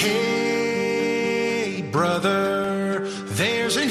Hey, brother, there's an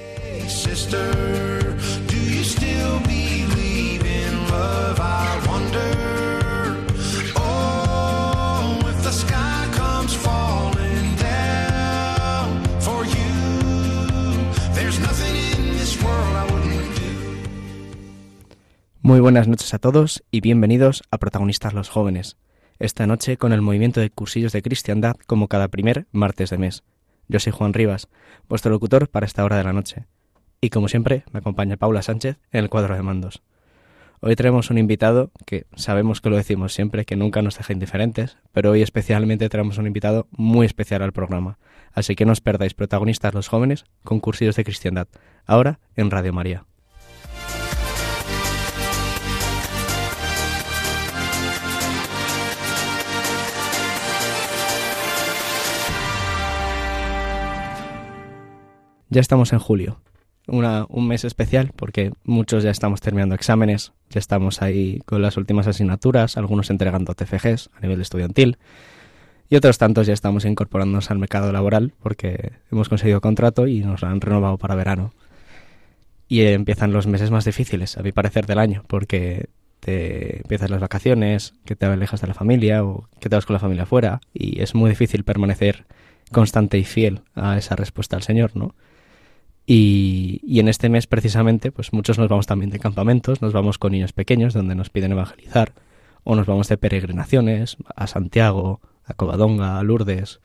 Muy buenas noches a todos y bienvenidos a Protagonistas los Jóvenes. Esta noche con el movimiento de cursillos de cristiandad como cada primer martes de mes. Yo soy Juan Rivas, vuestro locutor para esta hora de la noche. Y como siempre, me acompaña Paula Sánchez en el cuadro de mandos. Hoy tenemos un invitado que sabemos que lo decimos siempre, que nunca nos deja indiferentes, pero hoy especialmente tenemos un invitado muy especial al programa. Así que no os perdáis Protagonistas los Jóvenes con cursillos de cristiandad, ahora en Radio María. Ya estamos en julio, una- un mes especial porque muchos ya estamos terminando exámenes, ya estamos ahí con las últimas asignaturas, algunos entregando TFGs a nivel estudiantil y otros tantos ya estamos incorporándonos al mercado laboral porque hemos conseguido contrato y nos han renovado para verano. Y empiezan los meses más difíciles, a mi parecer, del año, porque te empiezas las vacaciones, que te alejas de la familia o que te vas con la familia fuera y es muy difícil permanecer constante y fiel a esa respuesta al Señor, ¿no? Y, y en este mes precisamente, pues muchos nos vamos también de campamentos, nos vamos con niños pequeños donde nos piden evangelizar, o nos vamos de peregrinaciones a Santiago, a Covadonga, a Lourdes,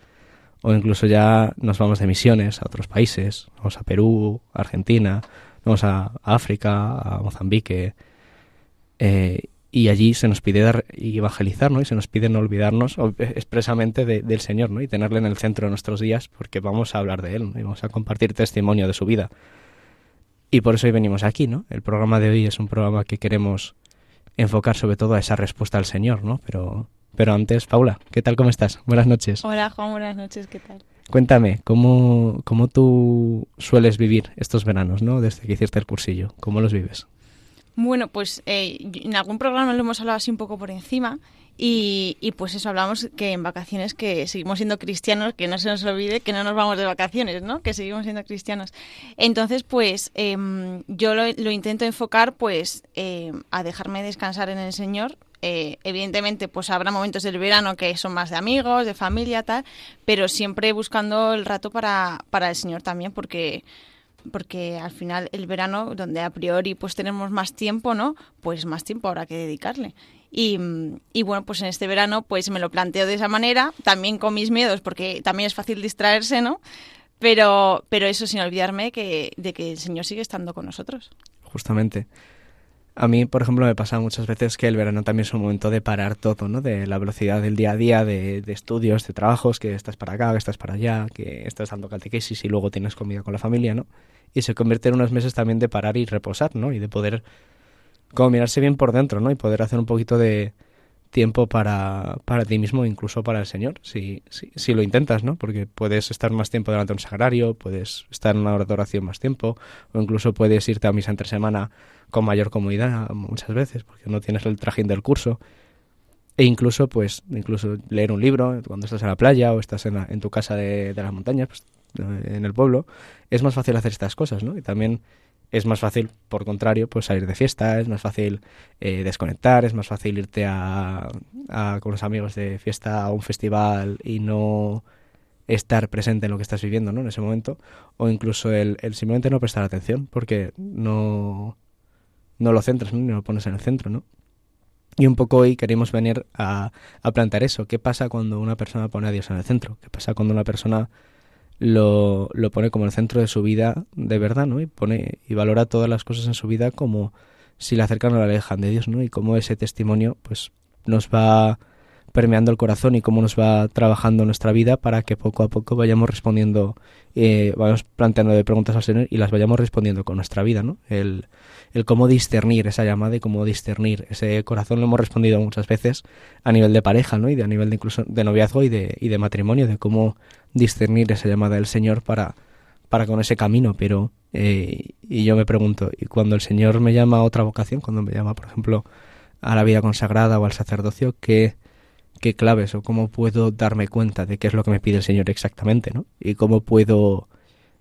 o incluso ya nos vamos de misiones a otros países, vamos a Perú, Argentina, vamos a África, a Mozambique, eh, y allí se nos pide dar y evangelizar, ¿no? Y se nos pide no olvidarnos o- expresamente de- del Señor, ¿no? Y tenerle en el centro de nuestros días porque vamos a hablar de Él, ¿no? Y vamos a compartir testimonio de su vida. Y por eso hoy venimos aquí, ¿no? El programa de hoy es un programa que queremos enfocar sobre todo a esa respuesta al Señor, ¿no? Pero, pero antes, Paula, ¿qué tal? ¿Cómo estás? Buenas noches. Hola Juan, buenas noches, ¿qué tal? Cuéntame, ¿cómo, ¿cómo tú sueles vivir estos veranos, ¿no? Desde que hiciste el cursillo. ¿Cómo los vives? Bueno, pues eh, en algún programa lo hemos hablado así un poco por encima y, y pues eso, hablamos que en vacaciones que seguimos siendo cristianos, que no se nos olvide que no nos vamos de vacaciones, ¿no? Que seguimos siendo cristianos. Entonces, pues em, yo lo, intento enfocar pues em, a dejarme descansar en el Señor. Eh, evidentemente, pues habrá momentos del verano que son más de amigos, de familia, tal, pero siempre buscando el rato para, para el Señor también, porque porque al final el verano, donde a priori pues tenemos más tiempo, ¿no? Pues más tiempo habrá que dedicarle. Y, y bueno, pues en este verano pues me lo planteo de esa manera, también con mis miedos, porque también es fácil distraerse, ¿no? Pero, pero eso sin olvidarme que, de que el Señor sigue estando con nosotros. Justamente. A mí, por ejemplo, me pasa muchas veces que el verano también es un momento de parar todo, ¿no? De la velocidad del día a día, de, de estudios, de trabajos, que estás para acá, que estás para allá, que estás dando catequesis y luego tienes comida con la familia, ¿no? Y se convierte en unos meses también de parar y reposar, ¿no? Y de poder como mirarse bien por dentro, ¿no? Y poder hacer un poquito de tiempo para, para ti mismo, incluso para el Señor, si, si, si lo intentas, ¿no? Porque puedes estar más tiempo delante de un sagrario, puedes estar en una hora de oración más tiempo, o incluso puedes irte a misa entre semana con mayor comodidad muchas veces, porque no tienes el trajín del curso. E incluso, pues, incluso leer un libro cuando estás en la playa o estás en, la- en tu casa de, de las montañas, pues, en el pueblo, es más fácil hacer estas cosas, ¿no? Y también es más fácil, por contrario, pues salir de fiesta, es más fácil eh, desconectar, es más fácil irte a, con los amigos de fiesta a un festival y no estar presente en lo que estás viviendo, ¿no? En ese momento, o incluso el, el simplemente no prestar atención, porque no, no lo centras, ¿no? Ni lo pones en el centro, ¿no? Y un poco hoy queremos venir a, a plantear eso. ¿Qué pasa cuando una persona pone a Dios en el centro? ¿Qué pasa cuando una persona lo, lo pone como el centro de su vida de verdad, ¿no? Y pone y valora todas las cosas en su vida como si le acercan o la alejan de Dios, ¿no? Y cómo ese testimonio, pues, nos va permeando el corazón y cómo nos va trabajando nuestra vida para que poco a poco vayamos respondiendo, eh, vayamos planteando de preguntas al Señor y las vayamos respondiendo con nuestra vida, ¿no? El, el cómo discernir esa llamada y cómo discernir ese corazón lo hemos respondido muchas veces a nivel de pareja, ¿no? Y de, a nivel de incluso de noviazgo y de, y de matrimonio, de cómo discernir esa llamada del Señor para, para con ese camino, pero eh, y yo me pregunto, ¿y cuando el Señor me llama a otra vocación, cuando me llama, por ejemplo, a la vida consagrada o al sacerdocio, qué, qué claves o cómo puedo darme cuenta de qué es lo que me pide el Señor exactamente, ¿no? Y cómo puedo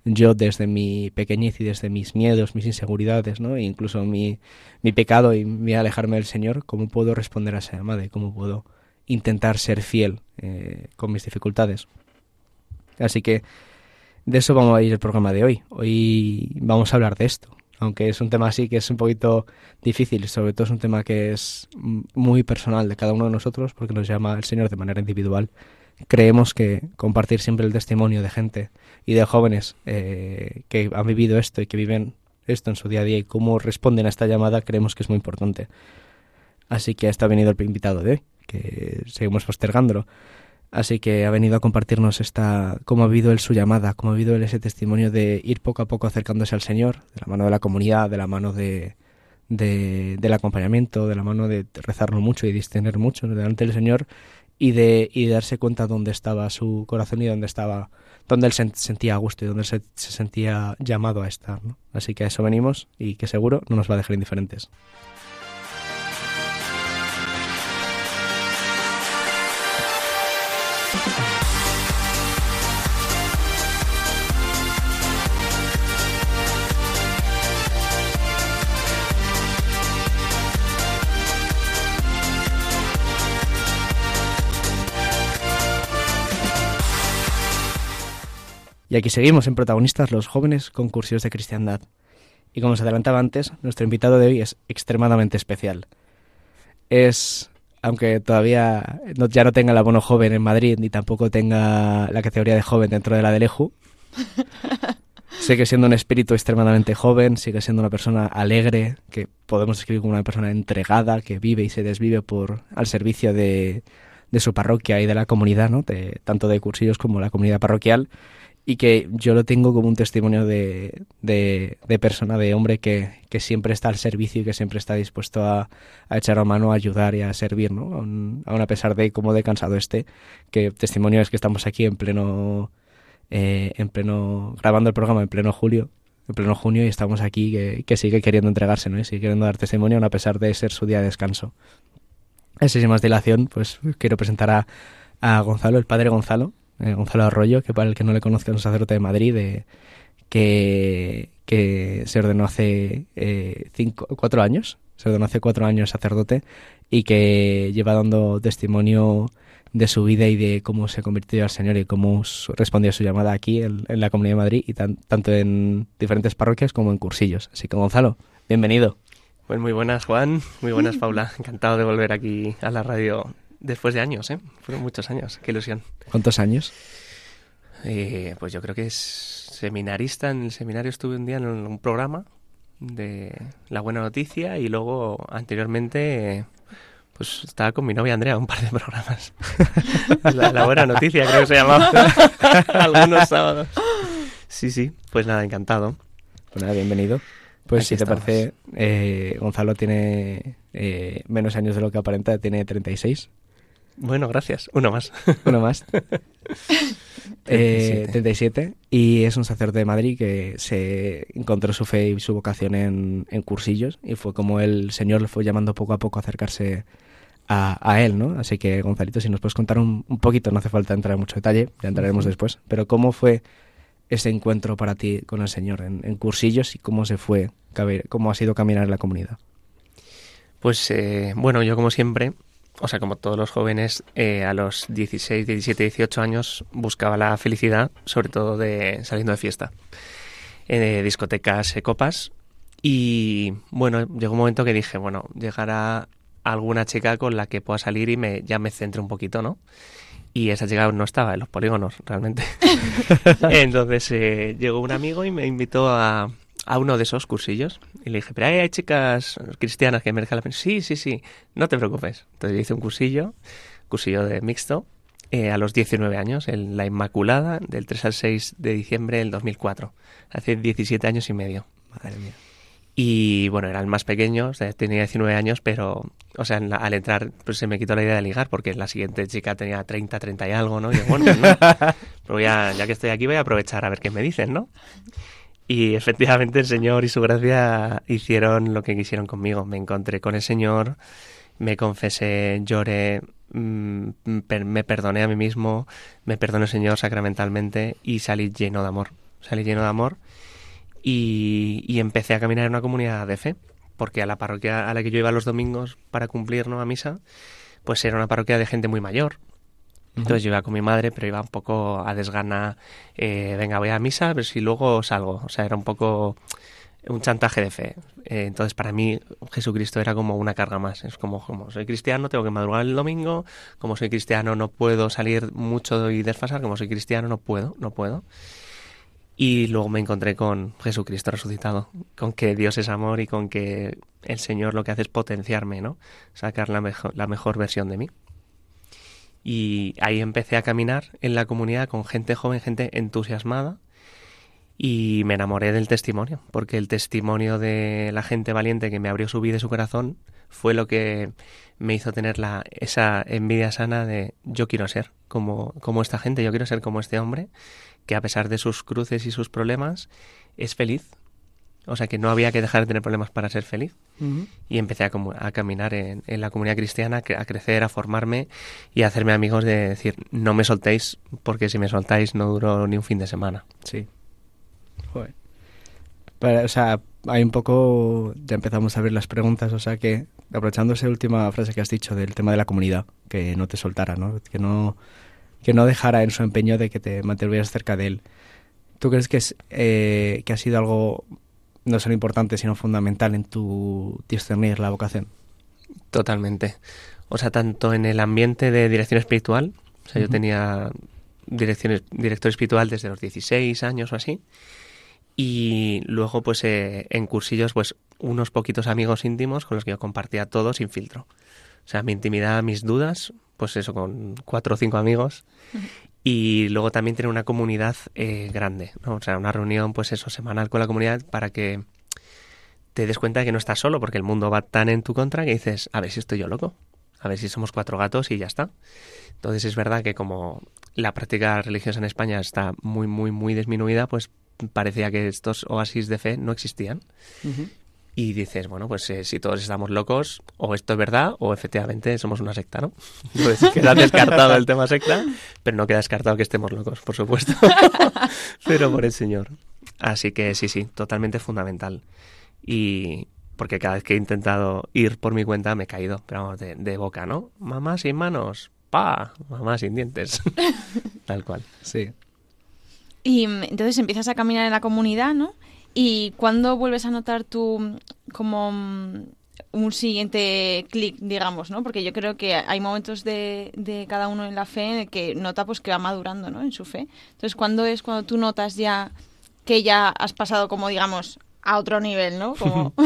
yo desde mi pequeñez y desde mis miedos, mis inseguridades, ¿no? E incluso mi, mi pecado y mi alejarme del Señor, cómo puedo responder a esa llamada y cómo puedo intentar ser fiel eh, con mis dificultades. Así que de eso vamos a ir el programa de hoy. Hoy vamos a hablar de esto, aunque es un tema así que es un poquito difícil, sobre todo es un tema que es muy personal de cada uno de nosotros porque nos llama el Señor de manera individual. Creemos que compartir siempre el testimonio de gente y de jóvenes eh, que han vivido esto y que viven esto en su día a día y cómo responden a esta llamada, creemos que es muy importante. Así que está venido el invitado de hoy, que seguimos postergándolo. Así que ha venido a compartirnos esta, cómo ha vivido él su llamada, cómo ha vivido él ese testimonio de ir poco a poco acercándose al Señor, de la mano de la comunidad, de la mano de, del acompañamiento, de la mano de rezarlo mucho y discernir mucho delante del Señor y de, y darse cuenta dónde estaba su corazón y dónde estaba, dónde él se sentía a gusto y dónde se, se sentía llamado a estar. ¿no? Así que a eso venimos y que seguro no nos va a dejar indiferentes. Y aquí seguimos en protagonistas los jóvenes concursos de cristiandad. Y como os adelantaba antes, nuestro invitado de hoy es extremadamente especial. Es, aunque todavía no, ya no tenga el abono joven en Madrid, ni tampoco tenga la categoría de joven dentro de la del EJU, sigue siendo un espíritu extremadamente joven, sigue siendo una persona alegre, que podemos describir como una persona entregada, que vive y se desvive por al servicio de, de su parroquia y de la comunidad, ¿no? de, tanto de cursillos como la comunidad parroquial y que yo lo tengo como un testimonio de, de, persona, de hombre que, que, siempre está al servicio y que siempre está dispuesto a, echar a mano, a ayudar y a servir, ¿no? Aún, a pesar de cómo de cansado esté, que testimonio es que estamos aquí en pleno, eh, en pleno, grabando el programa en pleno julio, en pleno junio y estamos aquí que, que sigue queriendo entregarse, ¿no? Y sigue queriendo dar testimonio aún a pesar de ser su día de descanso. Así sin más dilación, pues quiero presentar a, a Gonzalo, el padre Gonzalo, eh, Gonzalo Arroyo, que para el que no le conozca es un sacerdote de Madrid, de, que, que se ordenó hace eh, cinco, cuatro años, se ordenó hace cuatro años sacerdote y que lleva dando testimonio de su vida y de cómo se convirtió al Señor y cómo respondió a su llamada aquí en, en la Comunidad de Madrid y tan, tanto en diferentes parroquias como en cursillos. Así que Gonzalo, bienvenido. Pues muy buenas Juan, muy buenas Paula, encantado de volver aquí a la radio Después de años, ¿eh? Fueron muchos años, qué ilusión. ¿Cuántos años? Eh, pues yo creo que es seminarista. En el seminario estuve un día en un programa de La Buena Noticia y luego anteriormente pues estaba con mi novia Andrea un par de programas. la, la, Buena Noticia creo que se llamaba. Algunos sábados. Sí, sí, pues nada, encantado. Pues nada, bienvenido. Pues Aquí si estamos. te parece, eh, Gonzalo tiene eh, menos años de lo que aparenta, tiene 36. Bueno, gracias. Uno más. Uno más. 37. Eh, 37. Y es un sacerdote de Madrid que se encontró su fe y su vocación en, en, cursillos y fue como el Señor le fue llamando poco a poco a acercarse a, a él, ¿no? Así que, Gonzalito, si nos puedes contar un, un, poquito, no hace falta entrar en mucho detalle, ya entraremos uh -huh. después, pero ¿cómo fue ese encuentro para ti con el Señor en, en cursillos y cómo se fue, cómo ha sido caminar en la comunidad? Pues, eh, bueno, yo como siempre o sea, como todos los jóvenes, eh, a los 16, 17, 18 años buscaba la felicidad, sobre todo de saliendo de fiesta, en discotecas, copas. Y bueno, llegó un momento que dije, bueno, llegará alguna chica con la que pueda salir y me, ya me centre un poquito, ¿no? Y esa chica no estaba en los polígonos, realmente. Entonces eh, llegó un amigo y me invitó a, a uno de esos cursillos y le dije, pero hay, hay chicas cristianas que merezcan la pena. Sí, sí, sí, no te preocupes. Entonces yo hice un cursillo, cursillo de mixto, eh, a los 19 años, en La Inmaculada, del 3 al 6 de diciembre del 2004. Hace 17 años y medio. Madre mía. Y bueno, era el más pequeño, o sea, tenía 19 años, pero, o sea, en la- al entrar pues se me quitó la idea de ligar, porque la siguiente chica tenía 30, 30 y algo, ¿no? Y yo, bueno, pues no. Pero voy a- ya que estoy aquí voy a aprovechar a ver qué me dicen, ¿no? Y efectivamente el Señor y su gracia hicieron lo que quisieron conmigo. Me encontré con el Señor, me confesé, lloré, mm, me perdoné a mí mismo, me perdonó el Señor sacramentalmente y salí lleno de amor. Salí lleno de amor y, y empecé a caminar en una comunidad de fe, porque a la parroquia a la que yo iba los domingos para cumplir ¿no? a misa, pues era una parroquia de gente muy mayor. Entonces yo iba con mi madre, pero iba un poco a desgana, eh, venga, voy a misa, pero si luego salgo. O sea, era un poco un chantaje de fe. Eh, entonces para mí Jesucristo era como una carga más. Es como, como soy cristiano, tengo que madrugar el domingo, como soy cristiano no puedo salir mucho y desfasar, como soy cristiano no puedo, no puedo. Y luego me encontré con Jesucristo resucitado, con que Dios es amor y con que el Señor lo que hace es potenciarme, ¿no? Sacar la mejor, la mejor versión de mí. Y ahí empecé a caminar en la comunidad con gente joven, gente entusiasmada, y me enamoré del testimonio, porque el testimonio de la gente valiente que me abrió su vida y su corazón fue lo que me hizo tener la, esa envidia sana de yo quiero ser como, como esta gente, yo quiero ser como este hombre, que a pesar de sus cruces y sus problemas, es feliz. O sea que no había que dejar de tener problemas para ser feliz. Y empecé a, a caminar en, en la comunidad cristiana, a crecer, a formarme y a hacerme amigos de decir, no me soltéis, porque si me soltáis no duró ni un fin de semana. Sí. Joder. Para- o sea, hay un poco, ya empezamos a ver las preguntas, o sea que, aprovechando esa última frase que has dicho del tema de la comunidad, que no te soltara, ¿no? Que no, que no dejara en su empeño de que te mantuvieras cerca de él. ¿Tú crees que, es, eh, que ha sido algo no solo importante, sino fundamental en tu discernir la vocación? Totalmente. O sea, tanto en el ambiente de dirección espiritual, o sea, yo tenía dirección, director espiritual desde los 16 años o así, y luego pues eh, en cursillos pues unos poquitos amigos íntimos con los que yo compartía todo sin filtro. O sea, mi intimidad, mis dudas, pues eso, con cuatro o cinco amigos. Y luego también tener una comunidad eh, grande, ¿no? O sea, una reunión, pues eso, semanal con la comunidad para que te des cuenta de que no estás solo, porque el mundo va tan en tu contra que dices, a ver si estoy yo loco, a ver si somos cuatro gatos y ya está. Entonces es verdad que como la práctica religiosa en España está muy, muy, muy disminuida, pues parecía que estos oasis de fe no existían. Y dices, bueno, pues eh, si todos estamos locos, o esto es verdad, o efectivamente somos una secta, ¿no? Entonces queda descartado el tema secta, pero no queda descartado que estemos locos, por supuesto. pero por el Señor. Así que sí, sí, totalmente fundamental. Y porque cada vez que he intentado ir por mi cuenta me he caído, pero vamos, de, de boca, ¿no? Mamá sin manos, pa, mamá sin dientes. Tal cual. Sí. Y mm, entonces empiezas a caminar en la comunidad, ¿no? ¿Y cuándo vuelves a notar tú mm, como mm, un siguiente clic, digamos, ¿no? Porque yo creo que hay momentos de, de cada uno en la fe en el que nota pues que va madurando, ¿no? En su fe. Entonces, ¿cuándo es cuando tú notas ya que ya has pasado como, digamos, a otro nivel, ¿no? Como...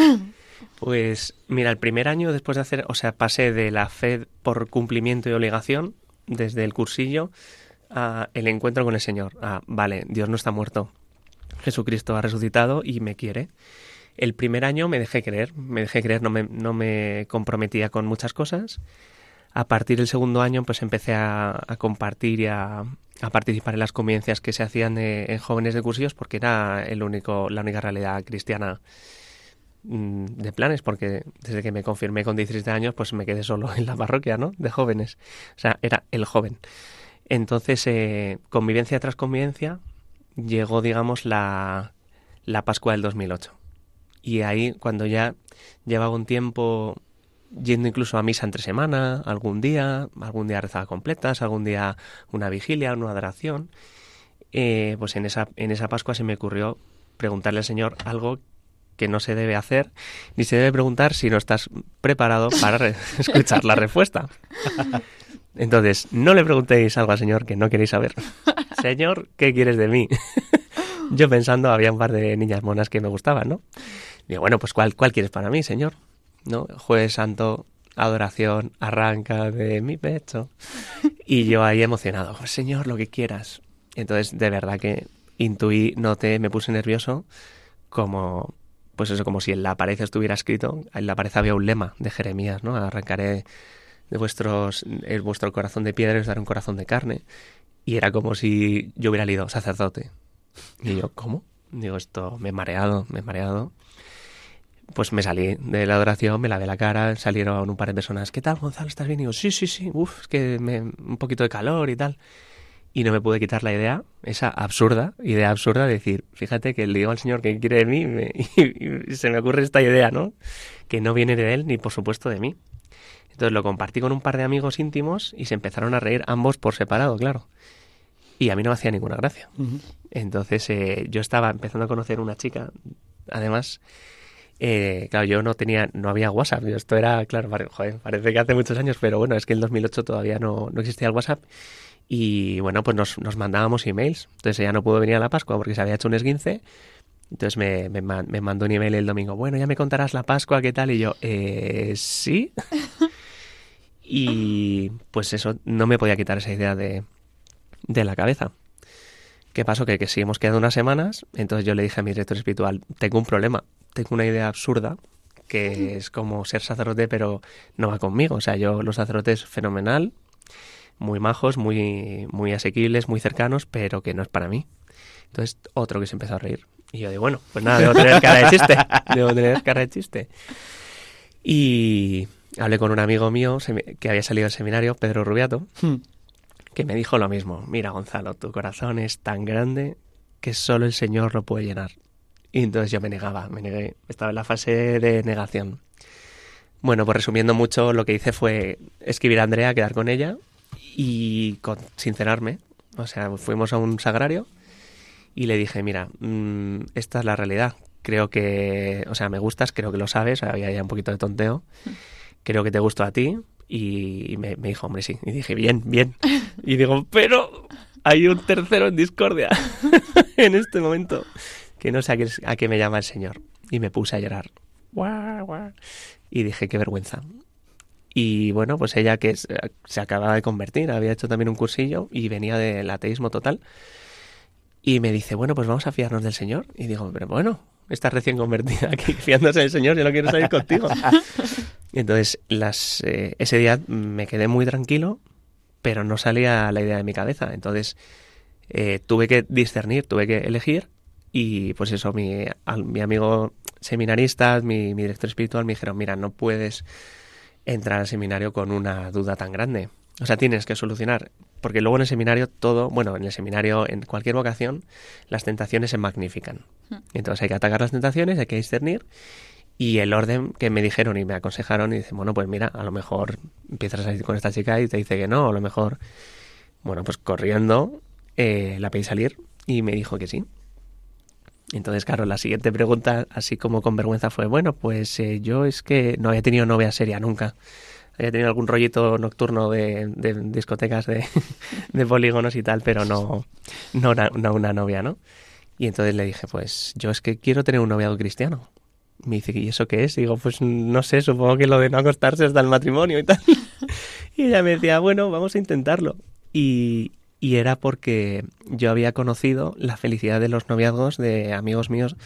Pues mira, el primer año después de hacer, o sea, pasé de la fe por cumplimiento y obligación, desde el cursillo, a el encuentro con el Señor. A, vale, Dios no está muerto. Jesucristo ha resucitado y me quiere. El primer año me dejé creer, me dejé creer, no me, no me comprometía con muchas cosas. A partir del segundo año, pues empecé a, compartir y a, a participar en las convivencias que se hacían de- en jóvenes de cursillos, porque era el único, la única realidad cristiana mm, de planes, porque desde que me confirmé con 17 años, pues me quedé solo en la parroquia, ¿no? De jóvenes. O sea, era el joven. Entonces, eh, convivencia tras convivencia, llegó, digamos, la, la Pascua del 2008. Y ahí, cuando ya llevaba un tiempo yendo incluso a misa entre semana, algún día, algún día rezaba completas, algún día una vigilia, una adoración, eh, pues en esa, en esa Pascua se me ocurrió preguntarle al Señor algo que no se debe hacer, ni se debe preguntar si no estás preparado para escuchar la respuesta. Entonces, no le preguntéis algo al Señor que no queréis saber. Señor, ¿qué quieres de mí? Yo pensando, había un par de niñas monas que me gustaban, ¿no? Digo, bueno, pues ¿cuál, cuál quieres para mí, señor? ¿No? Jueves Santo, adoración, arranca de mi pecho. Y yo ahí emocionado, Señor, lo que quieras. Entonces, de verdad que intuí, noté, me puse nervioso, como, pues eso, como si en la pared estuviera escrito, en la pared había un lema de Jeremías, ¿no? Arrancaré de vuestros, el vuestro corazón de piedra y os daré un corazón de carne. Y era como si yo hubiera leído sacerdote. Y yo, ¿cómo? Digo, esto me he mareado, me he mareado. Pues me salí de la adoración, me lavé la cara, salieron un par de personas, ¿qué tal, Gonzalo? ¿Estás bien? Y digo, sí, sí, sí, uff, es que me, un poquito de calor y tal. Y no me pude quitar la idea, esa absurda, idea absurda de decir, fíjate que le digo al Señor que quiere de mí y, y se me ocurre esta idea, ¿no? Que no viene de Él ni por supuesto de mí. Entonces lo compartí con un par de amigos íntimos y se empezaron a reír ambos por separado, claro. Y a mí no me hacía ninguna gracia. Entonces eh, yo estaba empezando a conocer una chica, además, eh, claro, yo no tenía, no había WhatsApp. Esto era, claro, joder, parece que hace muchos años, pero bueno, es que en 2008 todavía no, no existía el WhatsApp. Y bueno, pues nos, nos, mandábamos emails. Entonces ella no pudo venir a la Pascua porque se había hecho un esguince. Entonces me, me, me mandó un email el domingo. Bueno, ya me contarás la Pascua, ¿qué tal? Y yo, eh, sí. y pues eso, no me podía quitar esa idea de, de la cabeza. ¿Qué pasó? Que, que seguimos quedando unas semanas, entonces yo le dije a mi director espiritual, tengo un problema, tengo una idea absurda, que es como ser sacerdote, pero no va conmigo. O sea, yo los sacerdotes fenomenal, muy majos, muy, muy asequibles, muy cercanos, pero que no es para mí. Entonces, otro que se empezó a reír. Y yo digo, bueno, pues nada, debo tener cara de chiste. Debo tener cara de chiste. Y hablé con un amigo mío que había salido del seminario, Pedro Rubiato, hmm. Que me dijo lo mismo. Mira, Gonzalo, tu corazón es tan grande que solo el Señor lo puede llenar. Y entonces yo me negaba, me negué. Estaba en la fase de negación. Bueno, pues resumiendo mucho, lo que hice fue escribir a Andrea, quedar con ella y con, sincerarme. O sea, fuimos a un sagrario y le dije, mira, mmm, esta es la realidad. Creo que, o sea, me gustas, creo que lo sabes, había ya un poquito de tonteo. Creo que te gusto a ti. Y me, dijo, hombre, sí. Y dije, bien, bien. Y digo, pero hay un tercero en discordia en este momento que no sé a qué, a qué me llama el Señor. Y me puse a llorar. Y dije, qué vergüenza. Y bueno, pues ella que se acababa de convertir, había hecho también un cursillo y venía del ateísmo total. Y me dice, bueno, pues vamos a fiarnos del Señor. Y digo, pero bueno, estás recién convertida aquí fiándose del Señor, yo no quiero salir contigo. y entonces, las, eh, ese día me quedé muy tranquilo, pero no salía la idea de mi cabeza. Entonces, eh, tuve que discernir, tuve que elegir y pues eso, mi, mi amigo seminarista, mi, mi director espiritual me dijeron, mira, no puedes entrar al seminario con una duda tan grande. O sea, tienes que solucionar, porque luego en el seminario todo, bueno, en el seminario, en cualquier vocación, las tentaciones se magnifican. Hmm. Entonces hay que atacar las tentaciones, hay que discernir, y el orden que me dijeron y me aconsejaron, y dicen, bueno, pues mira, a lo mejor empiezas a salir con esta chica y te dice que no, a lo mejor, bueno, pues corriendo, eh, la pedí salir y me dijo que sí. Entonces, claro, la siguiente pregunta, así como con vergüenza, fue, bueno, pues eh, yo es que no había tenido novia seria nunca. Había tenido algún rollito nocturno de, discotecas de, polígonos y tal, pero no, no, una, novia, ¿no? Y entonces le dije, pues yo es que quiero tener un noviado cristiano. Me dice, ¿y eso qué es? Y digo, pues no sé, supongo que lo de no acostarse hasta el matrimonio y tal. y ella me decía, bueno, vamos a intentarlo. Y, y era porque yo había conocido la felicidad de los noviazgos de amigos míos,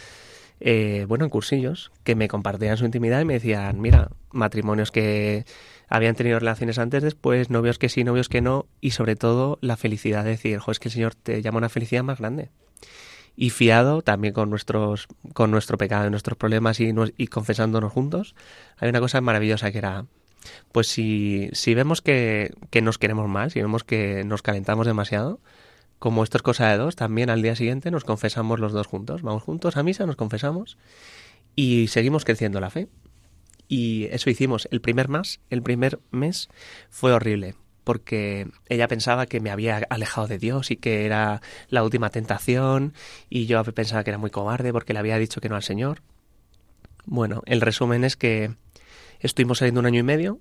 eh, bueno, en cursillos, que me compartían su intimidad y me decían, mira, matrimonios que habían tenido relaciones antes, después, novios que sí, novios que no, y sobre todo la felicidad de decir, jo, que el Señor te llama una felicidad más grande. Y fiado también con nuestros, con nuestro pecado, nuestros problemas y, y confesándonos juntos, hay una cosa maravillosa que era pues si, si vemos que, que nos queremos más, si vemos que nos calentamos demasiado, como esto es cosa de dos, también al día siguiente nos confesamos los dos juntos. Vamos juntos a misa, nos confesamos y seguimos creciendo la fe. Y eso hicimos. El primer mes, el primer mes fue horrible porque ella pensaba que me había alejado de Dios y que era la última tentación y yo pensaba que era muy cobarde porque le había dicho que no al Señor. Bueno, el resumen es que Estuvimos saliendo un año y medio,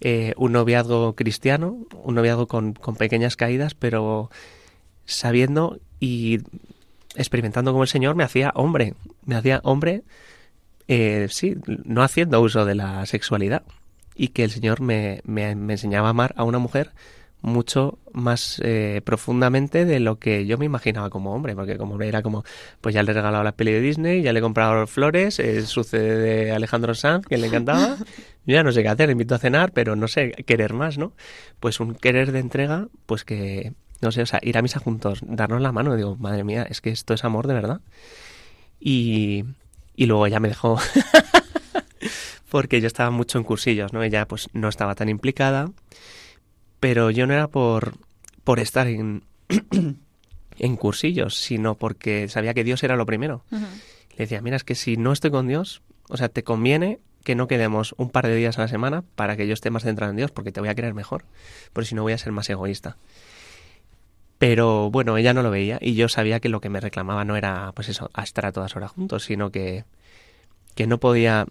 eh, un noviazgo cristiano, un noviazgo con, con, pequeñas caídas, pero sabiendo y experimentando como el Señor me hacía hombre, me hacía hombre, eh, sí, no haciendo uso de la sexualidad. Y que el Señor me, me, me enseñaba a amar a una mujer mucho más eh, profundamente de lo que yo me imaginaba como hombre, porque como hombre era como, pues ya le he regalado la peli de Disney, ya le he comprado flores, eh, sucede de Alejandro Sanz, que le encantaba, yo ya no sé qué hacer, le invito a cenar, pero no sé, querer más, ¿no? Pues un querer de entrega, pues que, no sé, o sea, ir a misa juntos, darnos la mano, digo, madre mía, es que esto es amor de verdad. Y, y luego ya me dejó... porque yo estaba mucho en cursillos, ¿no? Ella pues no estaba tan implicada pero yo no era por, por estar en, en cursillos, sino porque sabía que Dios era lo primero. Le decía, mira, es que si no estoy con Dios, o sea, te conviene que no quedemos un par de días a la semana para que yo esté más centrado en Dios, porque te voy a querer mejor, porque si no voy a ser más egoísta. Pero bueno, ella no lo veía y yo sabía que lo que me reclamaba no era, pues eso, a estar a todas horas juntos, sino que, que no podía,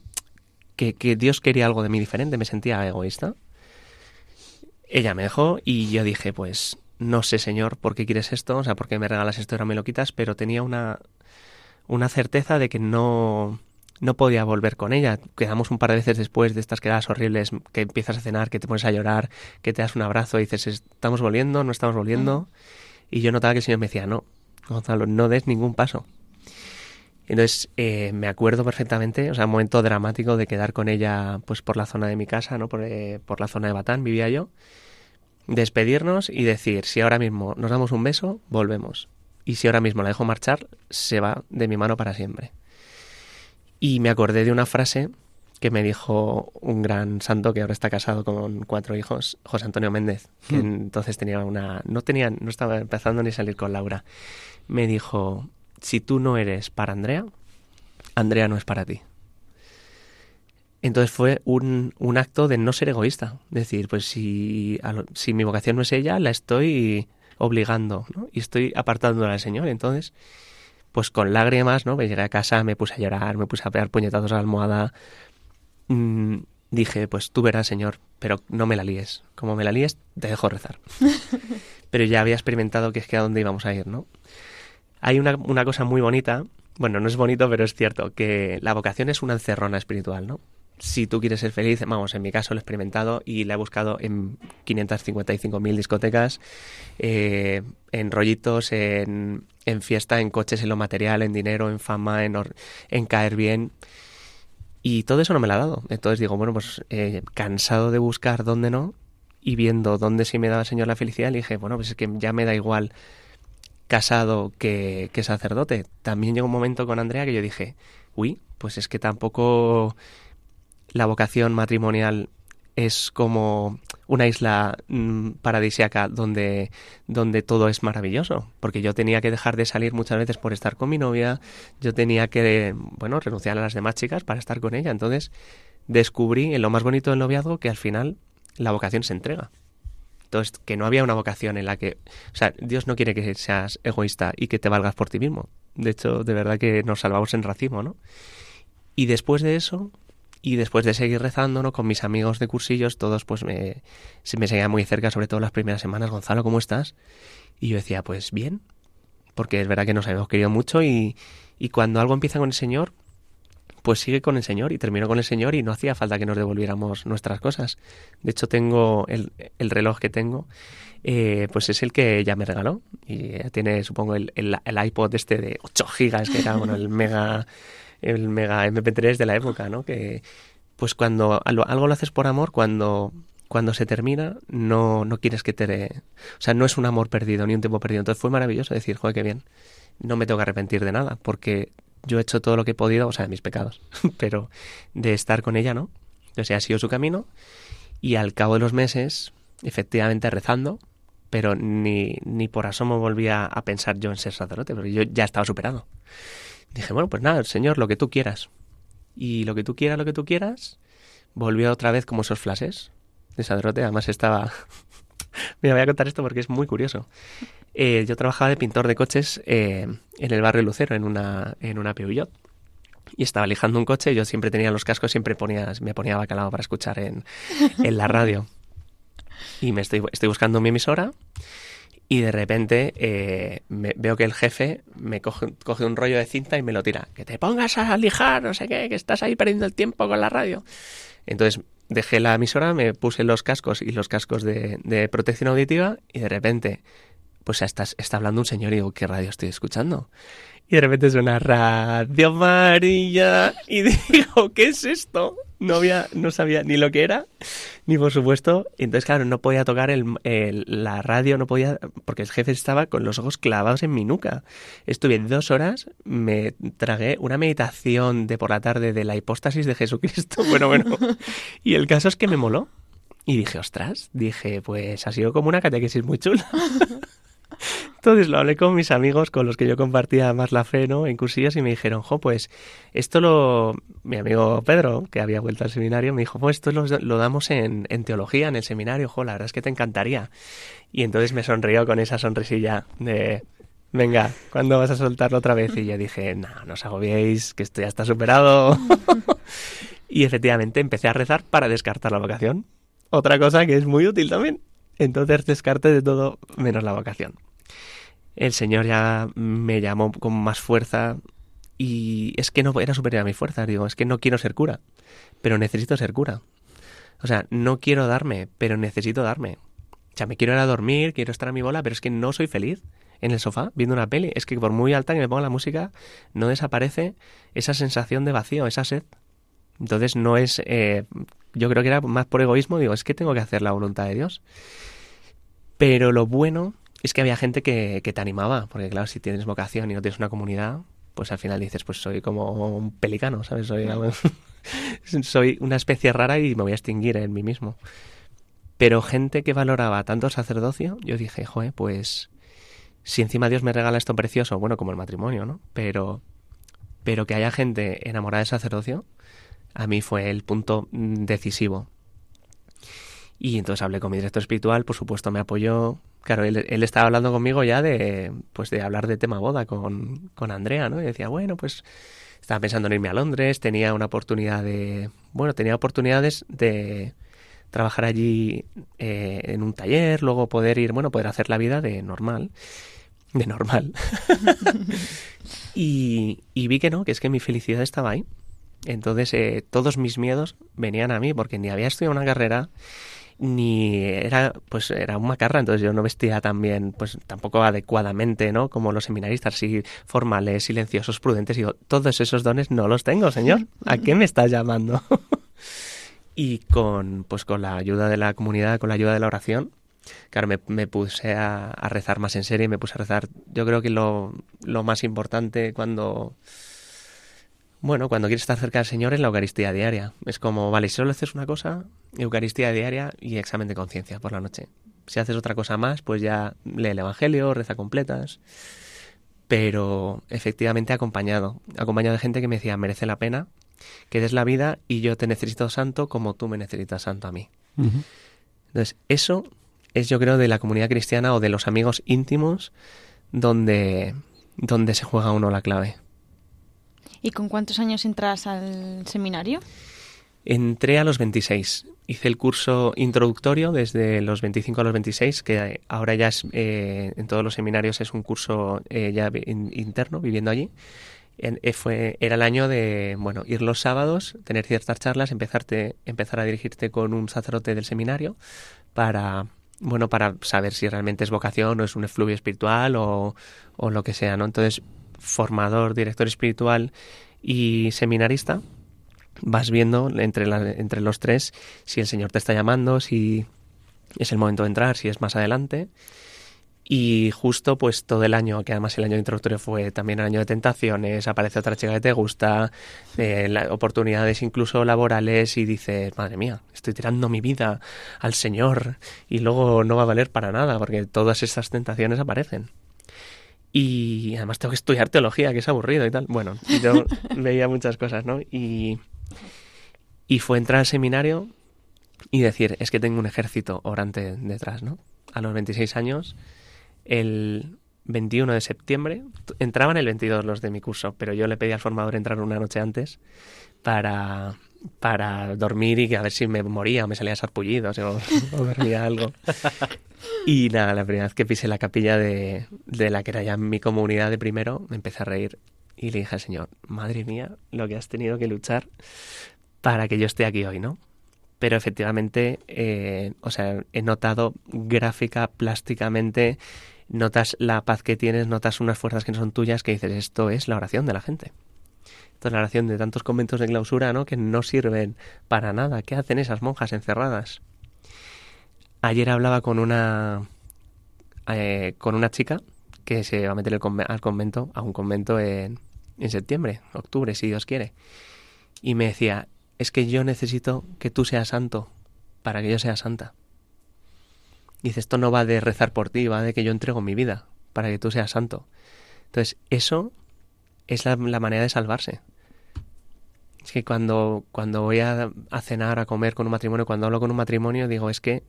que, que Dios quería algo de mí diferente, me sentía egoísta. Ella me dejó y yo dije, pues no sé, señor, por qué quieres esto, o sea, por qué me regalas esto y ahora me lo quitas, pero tenía una, una certeza de que no, no podía volver con ella. Quedamos un par de veces después de estas quedadas horribles, que empiezas a cenar, que te pones a llorar, que te das un abrazo y dices, ¿estamos volviendo? ¿No estamos volviendo? Y yo notaba que el señor me decía, no, Gonzalo, no des ningún paso. Entonces eh, me acuerdo perfectamente, o sea, un momento dramático de quedar con ella pues por la zona de mi casa, ¿no? Por, eh, por la zona de Batán vivía yo. Despedirnos y decir, si ahora mismo nos damos un beso, volvemos. Y si ahora mismo la dejo marchar, se va de mi mano para siempre. Y me acordé de una frase que me dijo un gran santo que ahora está casado con cuatro hijos, José Antonio Méndez, que hmm. entonces tenía una no tenía no estaba empezando ni a salir con Laura. Me dijo, si tú no eres para Andrea, Andrea no es para ti. Entonces fue un, un acto de no ser egoísta. Decir, pues si, si mi vocación no es ella, la estoy obligando, ¿no? Y estoy apartándola del Señor. Entonces, pues con lágrimas, ¿no? Me llegué a casa, me puse a llorar, me puse a pegar puñetazos a la almohada. Mm, dije, pues tú verás, Señor, pero no me la líes. Como me la líes, te dejo rezar. pero ya había experimentado que es que a dónde íbamos a ir, ¿no? Hay una, una cosa muy bonita, bueno, no es bonito, pero es cierto, que la vocación es una encerrona espiritual, ¿no? Si tú quieres ser feliz, vamos, en mi caso lo he experimentado y la he buscado en 555.000 discotecas, eh, en rollitos, en, en, fiesta, en coches, en lo material, en dinero, en fama, en, en caer bien. Y todo eso no me lo ha dado. Entonces digo, bueno, pues eh, cansado de buscar dónde no y viendo dónde sí me daba el Señor la felicidad, le dije, bueno, pues es que ya me da igual casado que, sacerdote. También llegó un momento con Andrea que yo dije, uy, pues es que tampoco la vocación matrimonial es como una isla mm, paradisiaca donde, donde todo es maravilloso, porque yo tenía que dejar de salir muchas veces por estar con mi novia, yo tenía que, bueno, renunciar a las demás chicas para estar con ella. Entonces descubrí en lo más bonito del noviazgo que al final la vocación se entrega. Entonces, que no había una vocación en la que... O sea, Dios no quiere que seas egoísta y que te valgas por ti mismo. De hecho, de verdad que nos salvamos en racimo, ¿no? Y después de eso, y después de seguir rezando, ¿no? Con mis amigos de cursillos, todos pues me, se me seguían muy cerca, sobre todo las primeras semanas. Gonzalo, ¿cómo estás? Y yo decía, pues bien, porque es verdad que nos habíamos querido mucho y, y cuando algo empieza con el Señor, pues sigue con el Señor y terminó con el Señor y no hacía falta que nos devolviéramos nuestras cosas. De hecho, tengo el, el reloj que tengo, eh, pues es el que ella me regaló y tiene, supongo, el, el, iPod este de 8 gigas, que era bueno, el mega el mega MP3 de la época, ¿no? Que pues cuando algo lo haces por amor, cuando cuando se termina, no, no quieres que te... O sea, no es un amor perdido, ni un tiempo perdido. Entonces fue maravilloso decir, joder, qué bien. No me tengo que arrepentir de nada, porque yo he hecho todo lo que he podido, o sea, de mis pecados, pero de estar con ella, ¿no? O sea, ha sido su camino y al cabo de los meses, efectivamente rezando, pero ni, ni por asomo volvía a pensar yo en ser sacerdote, porque yo ya estaba superado. Dije, bueno, pues nada, Señor, lo que tú quieras. Y lo que tú quieras, lo que tú quieras, volvió otra vez como esos flashes de sacerdote. Además estaba... Mira, voy a contar esto porque es muy curioso. Eh, yo trabajaba de pintor de coches eh, en el barrio Lucero, en una, en una Peugeot. Y estaba lijando un coche, yo siempre tenía los cascos, siempre ponía, me ponía bacalao para escuchar en, en la radio. Y me estoy, estoy buscando mi emisora y de repente eh, me- veo que el jefe me coge, un rollo de cinta y me lo tira. Que te pongas a lijar, no sé qué, que estás ahí perdiendo el tiempo con la radio. Entonces dejé la emisora, me puse los cascos y los cascos de, protección auditiva y de repente, pues está, está hablando un señor y digo, ¿qué radio estoy escuchando? Y de repente suena Radio María y digo, ¿qué es esto? No había, no sabía ni lo que era, ni por supuesto. Entonces, claro, no podía tocar el- la radio, no podía, porque el jefe estaba con los ojos clavados en mi nuca. Estuve dos horas, me tragué una meditación de por la tarde de la hipóstasis de Jesucristo. Bueno, bueno. Y el caso es que me moló. Y dije, ostras, dije, pues ha sido como una catequesis muy chula. Entonces lo hablé con mis amigos con los que yo compartía más la fe, ¿no? En cursillos y me dijeron, jo, pues esto lo... Mi amigo Pedro, que había vuelto al seminario, me dijo, pues esto lo, damos en, en teología, en el seminario, jo, la verdad es que te encantaría. Y entonces me sonrió con esa sonrisilla de, venga, ¿cuándo vas a soltarlo otra vez? Y yo dije, no, no os agobiéis, que esto ya está superado. y efectivamente empecé a rezar para descartar la vocación. Otra cosa que es muy útil también. Entonces descarte de todo menos la vocación. El Señor ya me llamó con más fuerza y es que no era superior a mi fuerza. Digo, es que no quiero ser cura, pero necesito ser cura. O sea, no quiero darme, pero necesito darme. O sea, me quiero ir a dormir, quiero estar a mi bola, pero es que no soy feliz en el sofá viendo una peli. Es que por muy alta que me ponga la música, no desaparece esa sensación de vacío, esa sed. Entonces no es, eh, yo creo que era más por egoísmo, digo, es que tengo que hacer la voluntad de Dios. Pero lo bueno es que había gente que, que te animaba, porque claro, si tienes vocación y no tienes una comunidad, pues al final dices, pues soy como un pelicano, ¿sabes? Soy, soy una especie rara y me voy a extinguir en mí mismo. Pero gente que valoraba tanto el sacerdocio, yo dije, joder, pues si encima Dios me regala esto precioso, bueno, como el matrimonio, ¿no? Pero, pero que haya gente enamorada del sacerdocio, a mí fue el punto decisivo. Y entonces hablé con mi director espiritual, por supuesto me apoyó. Claro, él, él estaba hablando conmigo ya de, pues de hablar de tema boda con, con Andrea, ¿no? Y decía, bueno, pues estaba pensando en irme a Londres, tenía una oportunidad de, bueno, tenía oportunidades de trabajar allí eh, en un taller, luego poder ir, bueno, poder hacer la vida de normal, de normal. y, y vi que no, que es que mi felicidad estaba ahí. Entonces eh, todos mis miedos venían a mí porque ni había estudiado una carrera ni era pues era un macarra entonces yo no vestía también pues tampoco adecuadamente no como los seminaristas así formales silenciosos prudentes. Y digo todos esos dones no los tengo señor. A qué me estás llamando y con pues con la ayuda de la comunidad con la ayuda de la oración claro me, puse a, a, rezar más en serio me puse a rezar yo creo que lo, lo más importante cuando bueno, cuando quieres estar cerca del Señor es la Eucaristía diaria. Es como, vale, si solo haces una cosa, Eucaristía diaria y examen de conciencia por la noche. Si haces otra cosa más, pues ya lee el Evangelio, reza completas. Pero efectivamente acompañado, acompañado de gente que me decía, merece la pena que des la vida y yo te necesito santo como tú me necesitas santo a mí. Uh -huh. Entonces, eso es yo creo de la comunidad cristiana o de los amigos íntimos donde, donde se juega uno la clave. ¿Y con cuántos años entras al seminario? Entré a los 26. Hice el curso introductorio desde los 25 a los 26, que ahora ya es, eh, en todos los seminarios es un curso eh, ya in, interno, viviendo allí. En, eh, fue, era el año de bueno ir los sábados, tener ciertas charlas, empezarte, empezar a dirigirte con un sacerdote del seminario para bueno para saber si realmente es vocación o es un efluvio espiritual o, o lo que sea, ¿no? Entonces formador, director espiritual y seminarista, vas viendo entre, entre los tres si el Señor te está llamando, si es el momento de entrar, si es más adelante. Y justo pues todo el año, que además el año introductorio fue también el año de tentaciones, aparece otra chica que te gusta, eh, oportunidades incluso laborales y dices, madre mía, estoy tirando mi vida al Señor y luego no va a valer para nada porque todas estas tentaciones aparecen. Y además tengo que estudiar teología, que es aburrido y tal. Bueno, yo veía muchas cosas, ¿no? Y, y fue entrar al seminario y decir, es que tengo un ejército orante detrás, ¿no? A los 26 años, el 21 de septiembre, entraban el 22 los de mi curso, pero yo le pedí al formador entrar una noche antes para, para dormir y que a ver si me moría o me salía sarpullidos o, o dormía algo. Y nada, la primera vez que pisé la capilla de, de la que era ya mi comunidad de primero, me empecé a reír y le dije al Señor, madre mía, lo que has tenido que luchar para que yo esté aquí hoy, ¿no? Pero efectivamente, eh, o sea, he notado gráfica, plásticamente, notas la paz que tienes, notas unas fuerzas que no son tuyas, que dices, esto es la oración de la gente. La oración de tantos conventos de clausura, ¿no? Que no sirven para nada. ¿Qué hacen esas monjas encerradas? Ayer hablaba con una eh, con una chica que se va a meter al convento, a un convento en, en septiembre, octubre, si Dios quiere. Y me decía, es que yo necesito que tú seas santo para que yo sea santa. Y dice, esto no va de rezar por ti, va de que yo entrego mi vida para que tú seas santo. Entonces, eso es la, manera de salvarse. Es que cuando, cuando voy a, a, cenar, a comer con un matrimonio, cuando hablo con un matrimonio, digo, es que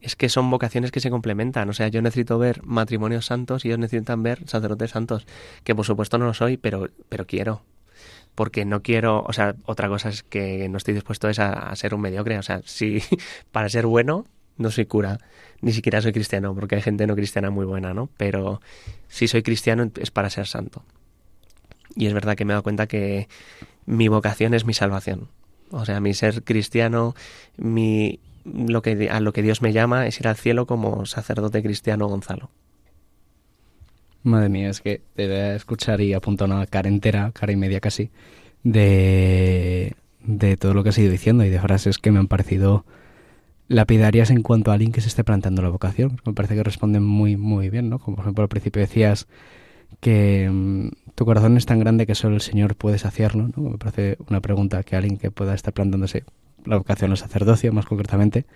es que son vocaciones que se complementan. O sea, yo necesito ver matrimonios santos y ellos necesitan ver sacerdotes santos, que por supuesto no lo soy, pero, pero quiero. Porque no quiero, o sea, otra cosa es que no estoy dispuesto es a, ser un mediocre. O sea, si para ser bueno no soy cura, ni siquiera soy cristiano, porque hay gente no cristiana muy buena, ¿no? Pero si soy cristiano es para ser santo. Y es verdad que me he dado cuenta que mi vocación es mi salvación. O sea, mi ser cristiano, mi lo que, a lo que Dios me llama es ir al cielo como sacerdote cristiano Gonzalo. Madre mía, es que te voy a escuchar y apunto una cara entera, cara y media casi, de, de todo lo que has ido diciendo y de frases que me han parecido lapidarias en cuanto a alguien que se esté planteando la vocación. Me parece que responden muy, muy bien, ¿no? Como por ejemplo al principio decías que mm, tu corazón es tan grande que solo el Señor puede saciarlo. Me parece una pregunta que alguien que pueda estar plantándose la vocación al sacerdocio más concretamente,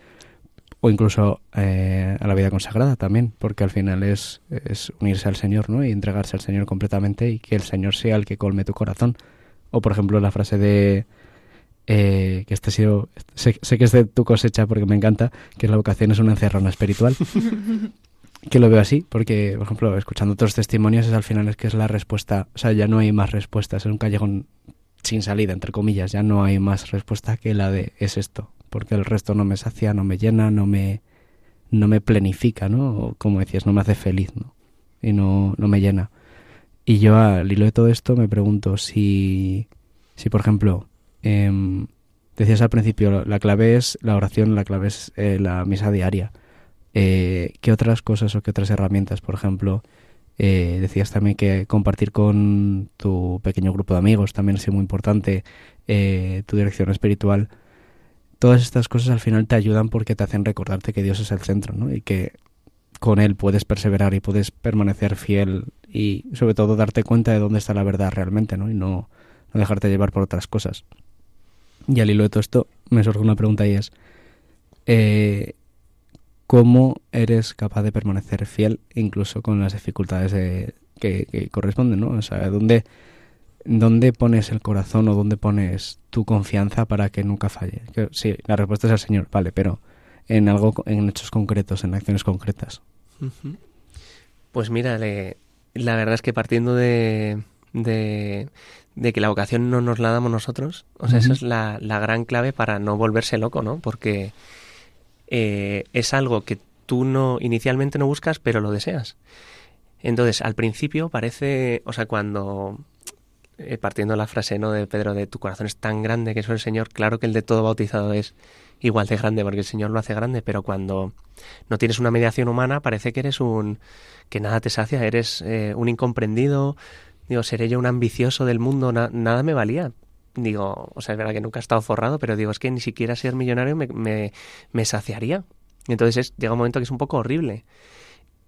o incluso eh, a la vida consagrada también, porque al final es, es unirse al Señor ¿no? y entregarse al Señor completamente y que el Señor sea el que colme tu corazón. O por ejemplo la frase de eh, que este ha sido, sé, que es de tu cosecha porque me encanta, que la vocación es una encerrona espiritual. que lo veo así, porque, por ejemplo, escuchando otros testimonios, es al final es que es la respuesta, o sea, ya no hay más respuestas, es un callejón sin salida, entre comillas, ya no hay más respuesta que la de es esto, porque el resto no me sacia, no me llena, no me, no me plenifica, ¿no? como decías, no me hace feliz, ¿no? Y no, no me llena. Y yo al hilo de todo esto me pregunto si, si por ejemplo, eh, decías al principio, la clave es la oración, la clave es eh, la misa diaria. Eh, ¿Qué otras cosas o qué otras herramientas, por ejemplo, eh, decías también que compartir con tu pequeño grupo de amigos también es muy importante, eh, tu dirección espiritual. Todas estas cosas al final te ayudan porque te hacen recordarte que Dios es el centro, ¿no? Y que con Él puedes perseverar y puedes permanecer fiel y sobre todo darte cuenta de dónde está la verdad realmente, ¿no? Y no, no dejarte llevar por otras cosas. Y al hilo de todo esto me surge una pregunta y es, eh, cómo eres capaz de permanecer fiel incluso con las dificultades que, corresponden, ¿no? O sea, ¿dónde, ¿dónde pones el corazón o dónde pones tu confianza para que nunca falle? sí, la respuesta es el Señor, vale, pero en algo, en hechos concretos, en acciones concretas. Pues mira, la verdad es que partiendo de, de, que la vocación no nos la damos nosotros, o sea, esa es la, la gran clave para no volverse loco, ¿no? Porque eh, es algo que tú no inicialmente no buscas, pero lo deseas. Entonces, al principio parece, o sea, cuando eh, partiendo la frase no de Pedro de tu corazón es tan grande que es el Señor, claro que el de todo bautizado es igual de grande porque el Señor lo hace grande, pero cuando no tienes una mediación humana parece que eres un que nada te sacia, eres eh, un incomprendido, digo, seré yo un ambicioso del mundo, nada me valía, digo, o sea, es verdad que nunca he estado forrado, pero digo, es que ni siquiera ser millonario me, me, me saciaría. Entonces es, llega un momento que es un poco horrible.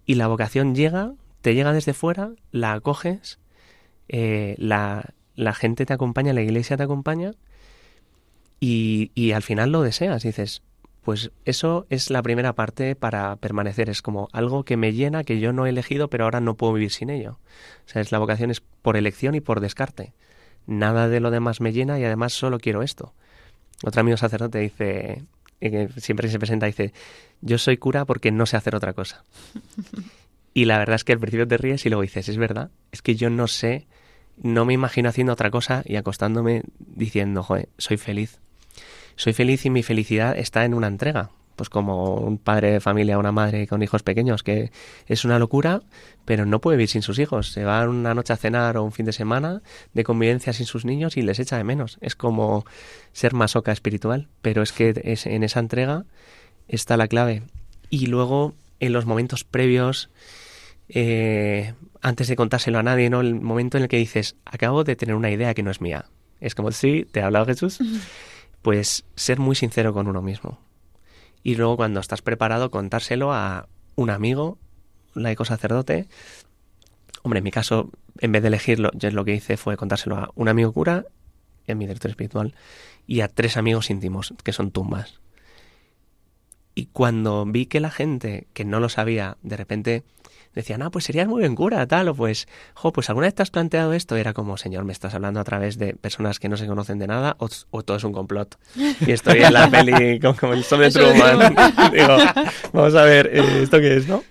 Y la vocación llega, te llega desde fuera, la acoges, eh, la, la, gente te acompaña, la iglesia te acompaña y, y al final lo deseas. Dices, pues eso es la primera parte para permanecer. Es como algo que me llena, que yo no he elegido, pero ahora no puedo vivir sin ello. O sea, es la vocación es por elección y por descarte nada de lo demás me llena y además solo quiero esto. Otro amigo sacerdote dice, eh, que siempre se presenta, dice, yo soy cura porque no sé hacer otra cosa. y la verdad es que al principio te ríes y luego dices, es verdad, es que yo no sé, no me imagino haciendo otra cosa y acostándome diciendo, joder, soy feliz. soy feliz y mi felicidad está en una entrega. Pues como un padre de familia, una madre con hijos pequeños, que es una locura, pero no puede vivir sin sus hijos. Se va una noche a cenar o un fin de semana de convivencia sin sus niños y les echa de menos. Es como ser masoca espiritual, pero es que es, en esa entrega está la clave. Y luego, en los momentos previos, eh, antes de contárselo a nadie, ¿no? El momento en el que dices, acabo de tener una idea que no es mía. Es como, sí, te ha hablado Jesús. Pues ser muy sincero con uno mismo. Y luego cuando estás preparado, contárselo a un amigo, laico sacerdote. Hombre, en mi caso, en vez de elegirlo, yo lo que hice fue contárselo a un amigo cura, en mi director espiritual, y a tres amigos íntimos, que son tumbas. Y cuando vi que la gente que no lo sabía, de repente decían, ah, pues serías muy bien cura, tal, o pues, jo, pues alguna vez te has planteado esto, era como, señor, me estás hablando a través de personas que no se conocen de nada, o, todo es un complot. Y estoy en la peli como, el sol de Truman. Digo, vamos a ver, eh, ¿esto qué es, no?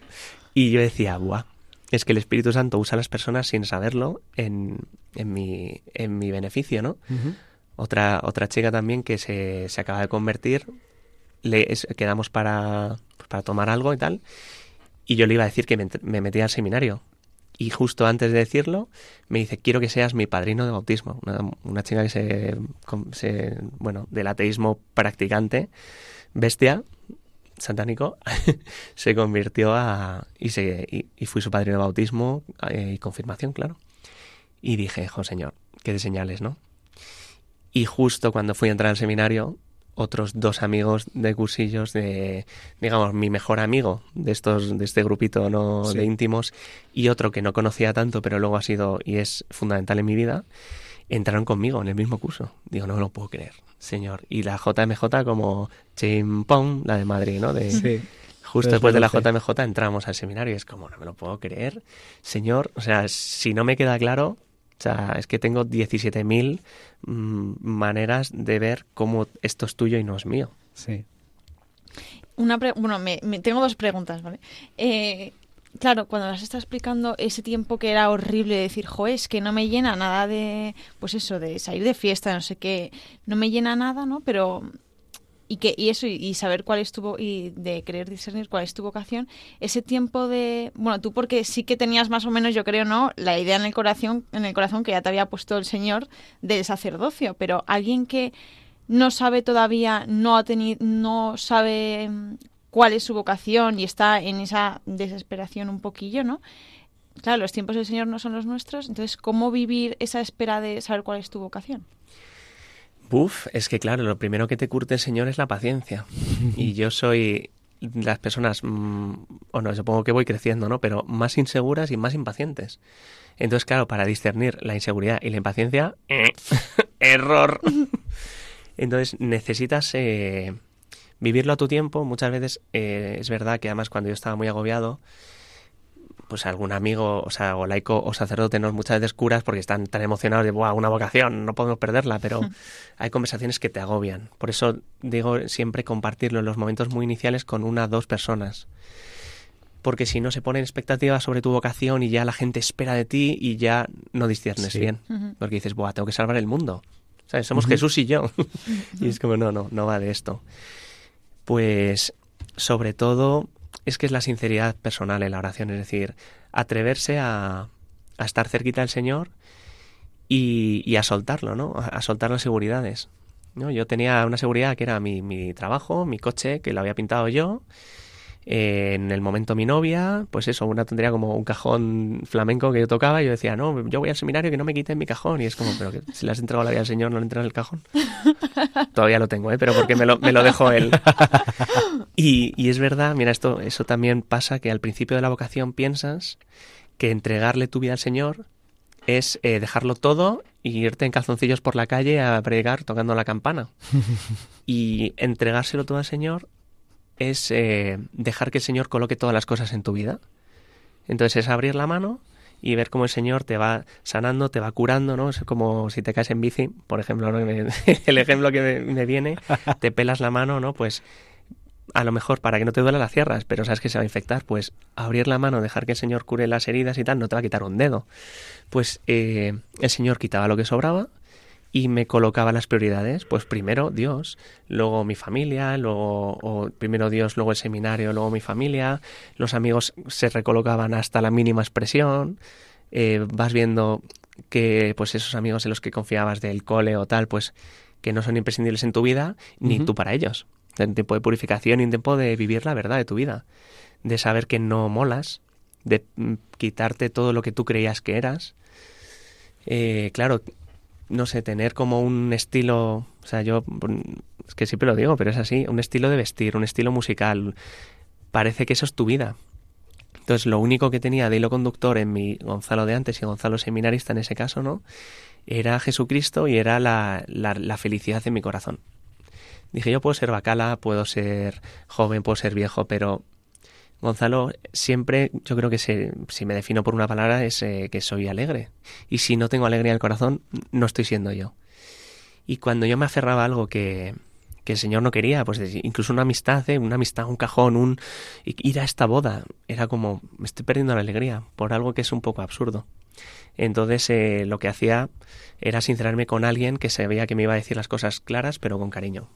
Y yo decía, buah, es que el Espíritu Santo usa a las personas sin saberlo en, en, mi, en mi beneficio, ¿no? Otra, otra chica también que se, se acaba de convertir, le, quedamos para, para tomar algo y tal, y yo le iba a decir que me, me metía al seminario. Y justo antes de decirlo, me dice, quiero que seas mi padrino de bautismo. Una, chica que se, bueno, del ateísmo practicante, bestia, satánico, se convirtió a... y, se, y, fui su padrino de bautismo eh, y confirmación, claro. Y dije, jo, señor, qué de señales, ¿no? Y justo cuando fui a entrar al seminario, otros dos amigos de cursillos de, digamos, mi mejor amigo de estos, de este grupito no de íntimos y otro que no conocía tanto, pero luego ha sido y es fundamental en mi vida, entraron conmigo en el mismo curso. Digo, no lo puedo creer, señor. Y la JMJ como chimpón, la de Madrid, ¿no? De, Justo después de la JMJ entramos al seminario y es como, no me lo puedo creer, señor. O sea, si no me queda claro, sea, es que tengo 17.000 mm, maneras de ver cómo esto es tuyo y no es mío. Sí. Una bueno, me, tengo dos preguntas, ¿vale? Eh, claro, cuando las está explicando ese tiempo que era horrible decir, jo, es que no me llena nada de, pues eso, de salir de fiesta, no sé qué, no me llena nada, ¿no? Pero y que y eso y, saber cuál estuvo y de querer discernir cuál es tu vocación ese tiempo de bueno tú porque sí que tenías más o menos yo creo no la idea en el corazón en el corazón que ya te había puesto el señor del sacerdocio pero alguien que no sabe todavía no ha tenido no sabe mm, cuál es su vocación y está en esa desesperación un poquillo no claro los tiempos del señor no son los nuestros entonces cómo vivir esa espera de saber cuál es tu vocación Uf, es que claro, lo primero que te curte el Señor es la paciencia. Y yo soy las personas, mm, o no, supongo que voy creciendo, ¿no? Pero más inseguras y más impacientes. Entonces, claro, para discernir la inseguridad y la impaciencia, eh, error. Entonces, necesitas eh, vivirlo a tu tiempo. Muchas veces eh, es verdad que además cuando yo estaba muy agobiado, pues algún amigo, o sea, o laico o sacerdote, no muchas veces curas porque están tan emocionados de, Buah, una vocación, no podemos perderla, pero hay conversaciones que te agobian. Por eso digo siempre compartirlo en los momentos muy iniciales con una o dos personas. Porque si no se ponen expectativas sobre tu vocación y ya la gente espera de ti y ya no disciernes bien. Porque dices, Buah, tengo que salvar el mundo. ¿Sabes? Somos Jesús y yo. y es como, no, no, no va de esto. Pues sobre todo es que es la sinceridad personal en la oración, es decir, atreverse a, a estar cerquita del Señor y, y, a soltarlo, ¿no? A, soltar las seguridades. ¿no? Yo tenía una seguridad que era mi, mi trabajo, mi coche, que lo había pintado yo, en el momento mi novia, pues eso, una tendría como un cajón flamenco que yo tocaba y yo decía, no, yo voy al seminario que no me quiten mi cajón. Y es como, pero que si le has entregado la vida al Señor, no le entras el cajón. Todavía lo tengo, ¿eh? pero porque me lo, me lo dejó él. Y, y es verdad, mira, esto, eso también pasa que al principio de la vocación piensas que entregarle tu vida al Señor es eh, dejarlo todo y irte en calzoncillos por la calle a pregar tocando la campana. y entregárselo todo al Señor es eh, dejar que el Señor coloque todas las cosas en tu vida. Entonces es abrir la mano y ver cómo el Señor te va sanando, te va curando, ¿no? Es como si te caes en bici, por ejemplo, el ejemplo que me, viene, te pelas la mano, ¿no? Pues a lo mejor para que no te duela las cierras, pero sabes que se va a infectar, pues abrir la mano, dejar que el Señor cure las heridas y tal, no te va a quitar un dedo. Pues eh, el Señor quitaba lo que sobraba y me colocaba las prioridades, pues primero Dios, luego mi familia, luego o primero Dios, luego el seminario, luego mi familia, los amigos se recolocaban hasta la mínima expresión, eh, vas viendo que pues esos amigos en los que confiabas del cole o tal, pues que no son imprescindibles en tu vida, ni tú para ellos. Un tiempo de purificación y un tiempo de vivir la verdad de tu vida, de saber que no molas, de mm, quitarte todo lo que tú creías que eras. Eh, claro, no sé, tener como un estilo, o sea, yo es que siempre lo digo, pero es así, un estilo de vestir, un estilo musical. Parece que eso es tu vida. Entonces, lo único que tenía de hilo conductor en mi Gonzalo de antes y Gonzalo seminarista en ese caso, ¿no? Era Jesucristo y era la, la, felicidad en mi corazón. Dije, yo puedo ser bacala, puedo ser joven, puedo ser viejo, pero Gonzalo, siempre yo creo que si me defino por una palabra es eh, que soy alegre. Y si no tengo alegría en el corazón, no estoy siendo yo. Y cuando yo me aferraba a algo que, el Señor no quería, pues incluso una amistad, ¿eh? una amistad, un cajón, un ir a esta boda, era como me estoy perdiendo la alegría por algo que es un poco absurdo. Entonces eh, lo que hacía era sincerarme con alguien que sabía que me iba a decir las cosas claras, pero con cariño.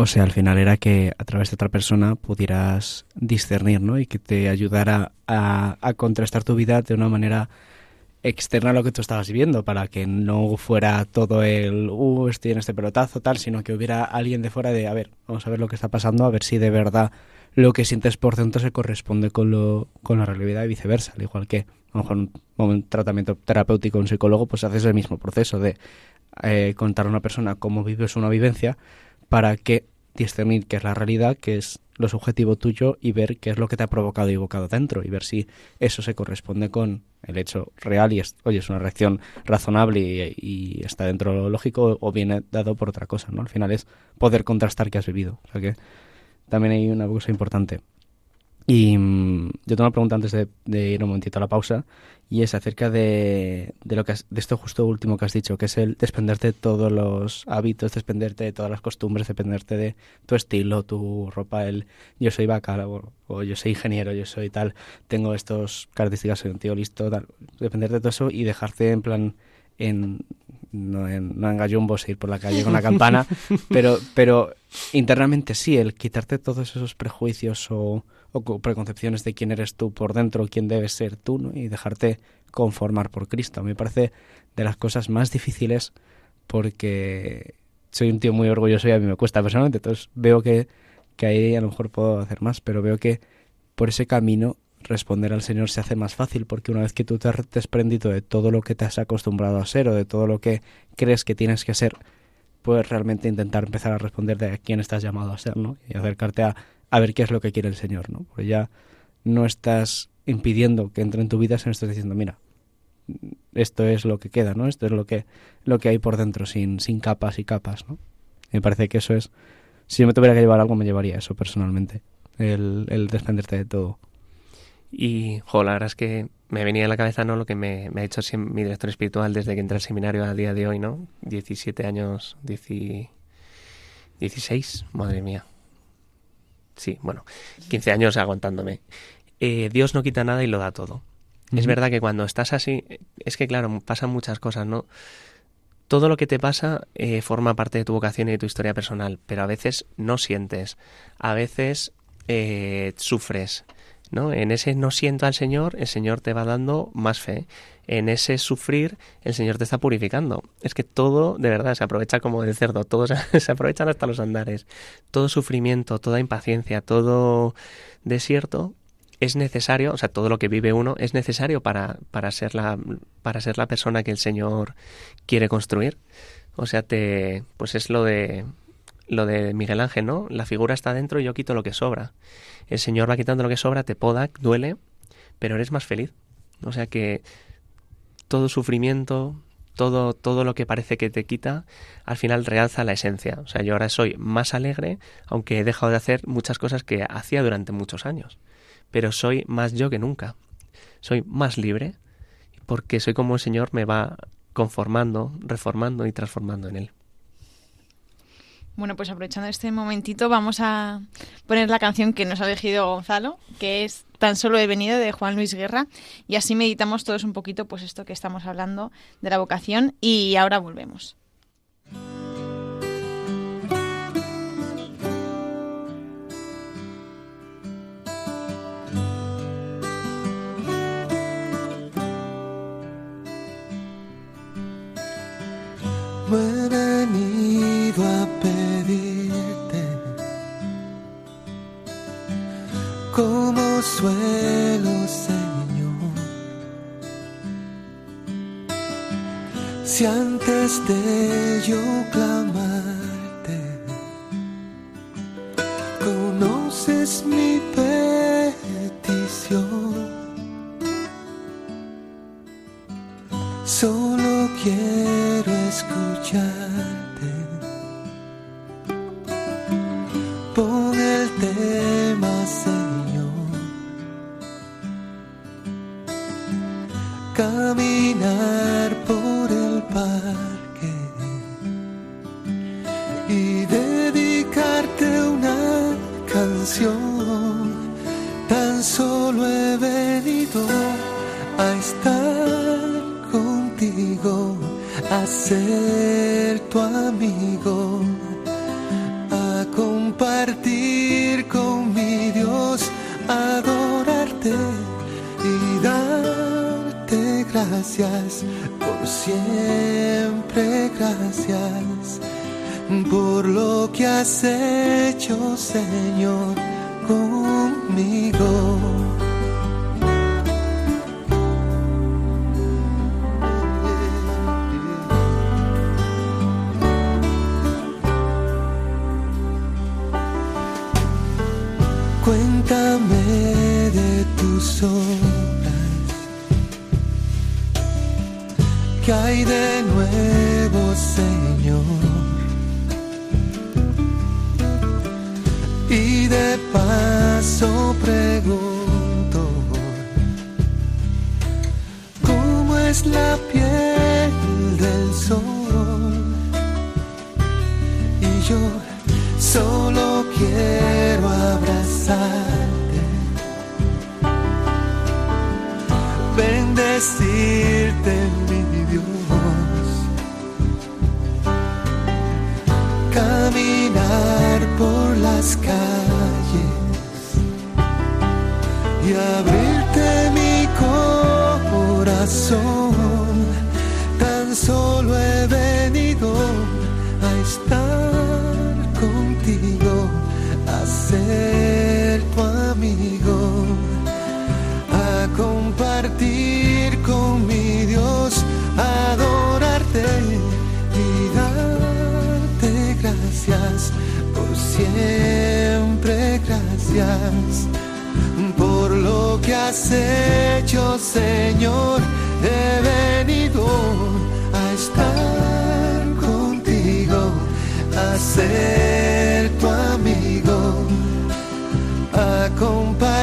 O sea, al final era que a través de otra persona pudieras discernir, ¿no? Y que te ayudara a, contrastar tu vida de una manera externa a lo que tú estabas viviendo, para que no fuera todo el, uh, estoy en este pelotazo, tal, sino que hubiera alguien de fuera de, a ver, vamos a ver lo que está pasando, a ver si de verdad lo que sientes por dentro se corresponde con, lo, con la realidad y viceversa, al igual que a lo mejor un, un tratamiento terapéutico, un psicólogo, pues haces el mismo proceso de eh, contar a una persona cómo vives una vivencia, para que discernir qué es la realidad, qué es lo subjetivo tuyo y ver qué es lo que te ha provocado y evocado dentro y ver si eso se corresponde con el hecho real y es, oye, es una reacción razonable y, está dentro de lo lógico o viene dado por otra cosa, ¿no? Al final es poder contrastar qué has vivido. O sea que también hay una cosa importante. Y mm, yo tengo una pregunta antes de, ir un momentito a la pausa y es acerca de, de lo que de esto justo último que has dicho, que es el desprenderte de todos los hábitos, desprenderte de todas las costumbres, desprenderte de tu estilo, tu ropa, el yo soy vaca o, yo soy ingeniero, yo soy tal, tengo estas características, soy un tío listo, tal, dependerte de todo eso y dejarte en plan en no en, no en gallumbos ir por la calle con la campana, pero, pero internamente sí, el quitarte todos esos prejuicios o o preconcepciones de quién eres tú por dentro, quién debes ser tú, ¿no? y dejarte conformar por Cristo. Me parece de las cosas más difíciles porque soy un tío muy orgulloso y a mí me cuesta personalmente. Entonces veo que, que ahí a lo mejor puedo hacer más, pero veo que por ese camino responder al Señor se hace más fácil porque una vez que tú te has desprendido de todo lo que te has acostumbrado a ser o de todo lo que crees que tienes que ser, puedes realmente intentar empezar a responder de a quién estás llamado a ser, ¿no? Y acercarte a a ver qué es lo que quiere el Señor, ¿no? Porque ya no estás impidiendo que entre en tu vida, sino estás diciendo, mira, esto es lo que queda, ¿no? Esto es lo que, lo que hay por dentro, sin, sin capas y capas, ¿no? Me parece que eso es, si yo me tuviera que llevar algo, me llevaría eso personalmente, el, el desprenderte de todo. Y, jo, la verdad es que me venía a la cabeza, ¿no? Lo que me, ha hecho mi director espiritual desde que entré al seminario al día de hoy, ¿no? 17 años, 16, madre mía, sí, bueno, 15 años aguantándome. Eh, Dios no quita nada y lo da todo. Es verdad que cuando estás así, es que claro, pasan muchas cosas, ¿no? Todo lo que te pasa eh, forma parte de tu vocación y de tu historia personal, pero a veces no sientes, a veces eh, sufres, ¿no? En ese no siento al Señor, el Señor te va dando más fe. En ese sufrir, el Señor te está purificando. Es que todo, de verdad, se aprovecha como el cerdo, todo se, se aprovechan hasta los andares. Todo sufrimiento, toda impaciencia, todo desierto es necesario, o sea, todo lo que vive uno es necesario para, para, ser la, para ser la persona que el Señor quiere construir. O sea, te, pues es lo de, lo de Miguel Ángel, ¿no? La figura está dentro y yo quito lo que sobra. El Señor va quitando lo que sobra, te poda, duele, pero eres más feliz. O sea que todo sufrimiento, todo, todo lo que parece que te quita, al final realza la esencia. O sea, yo ahora soy más alegre, aunque he dejado de hacer muchas cosas que hacía durante muchos años. Pero soy más yo que nunca. Soy más libre porque soy como el Señor me va conformando, reformando y transformando en Él. Bueno, pues aprovechando este momentito vamos a poner la canción que nos ha elegido Gonzalo, que es Tan solo he venido de Juan Luis Guerra y así meditamos todos un poquito pues esto que estamos hablando de la vocación y ahora volvemos. Como suelo, Señor. Si antes de yo clamarte, conoces mi petición. Solo quiero escucharte. Solo quiero abrazarte, bendecirte, mi Dios, caminar por las calles y abrirte mi corazón. Ser tu amigo, a compartir con mi Dios, adorarte y darte gracias por siempre, gracias por lo que has hecho, Señor. He venido a estar contigo, a ser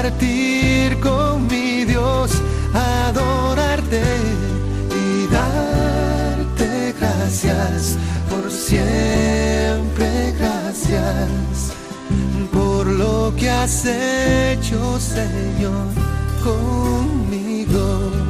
compartir con mi Dios, adorarte y darte gracias por siempre, gracias por lo que has hecho, Señor. Conmigo.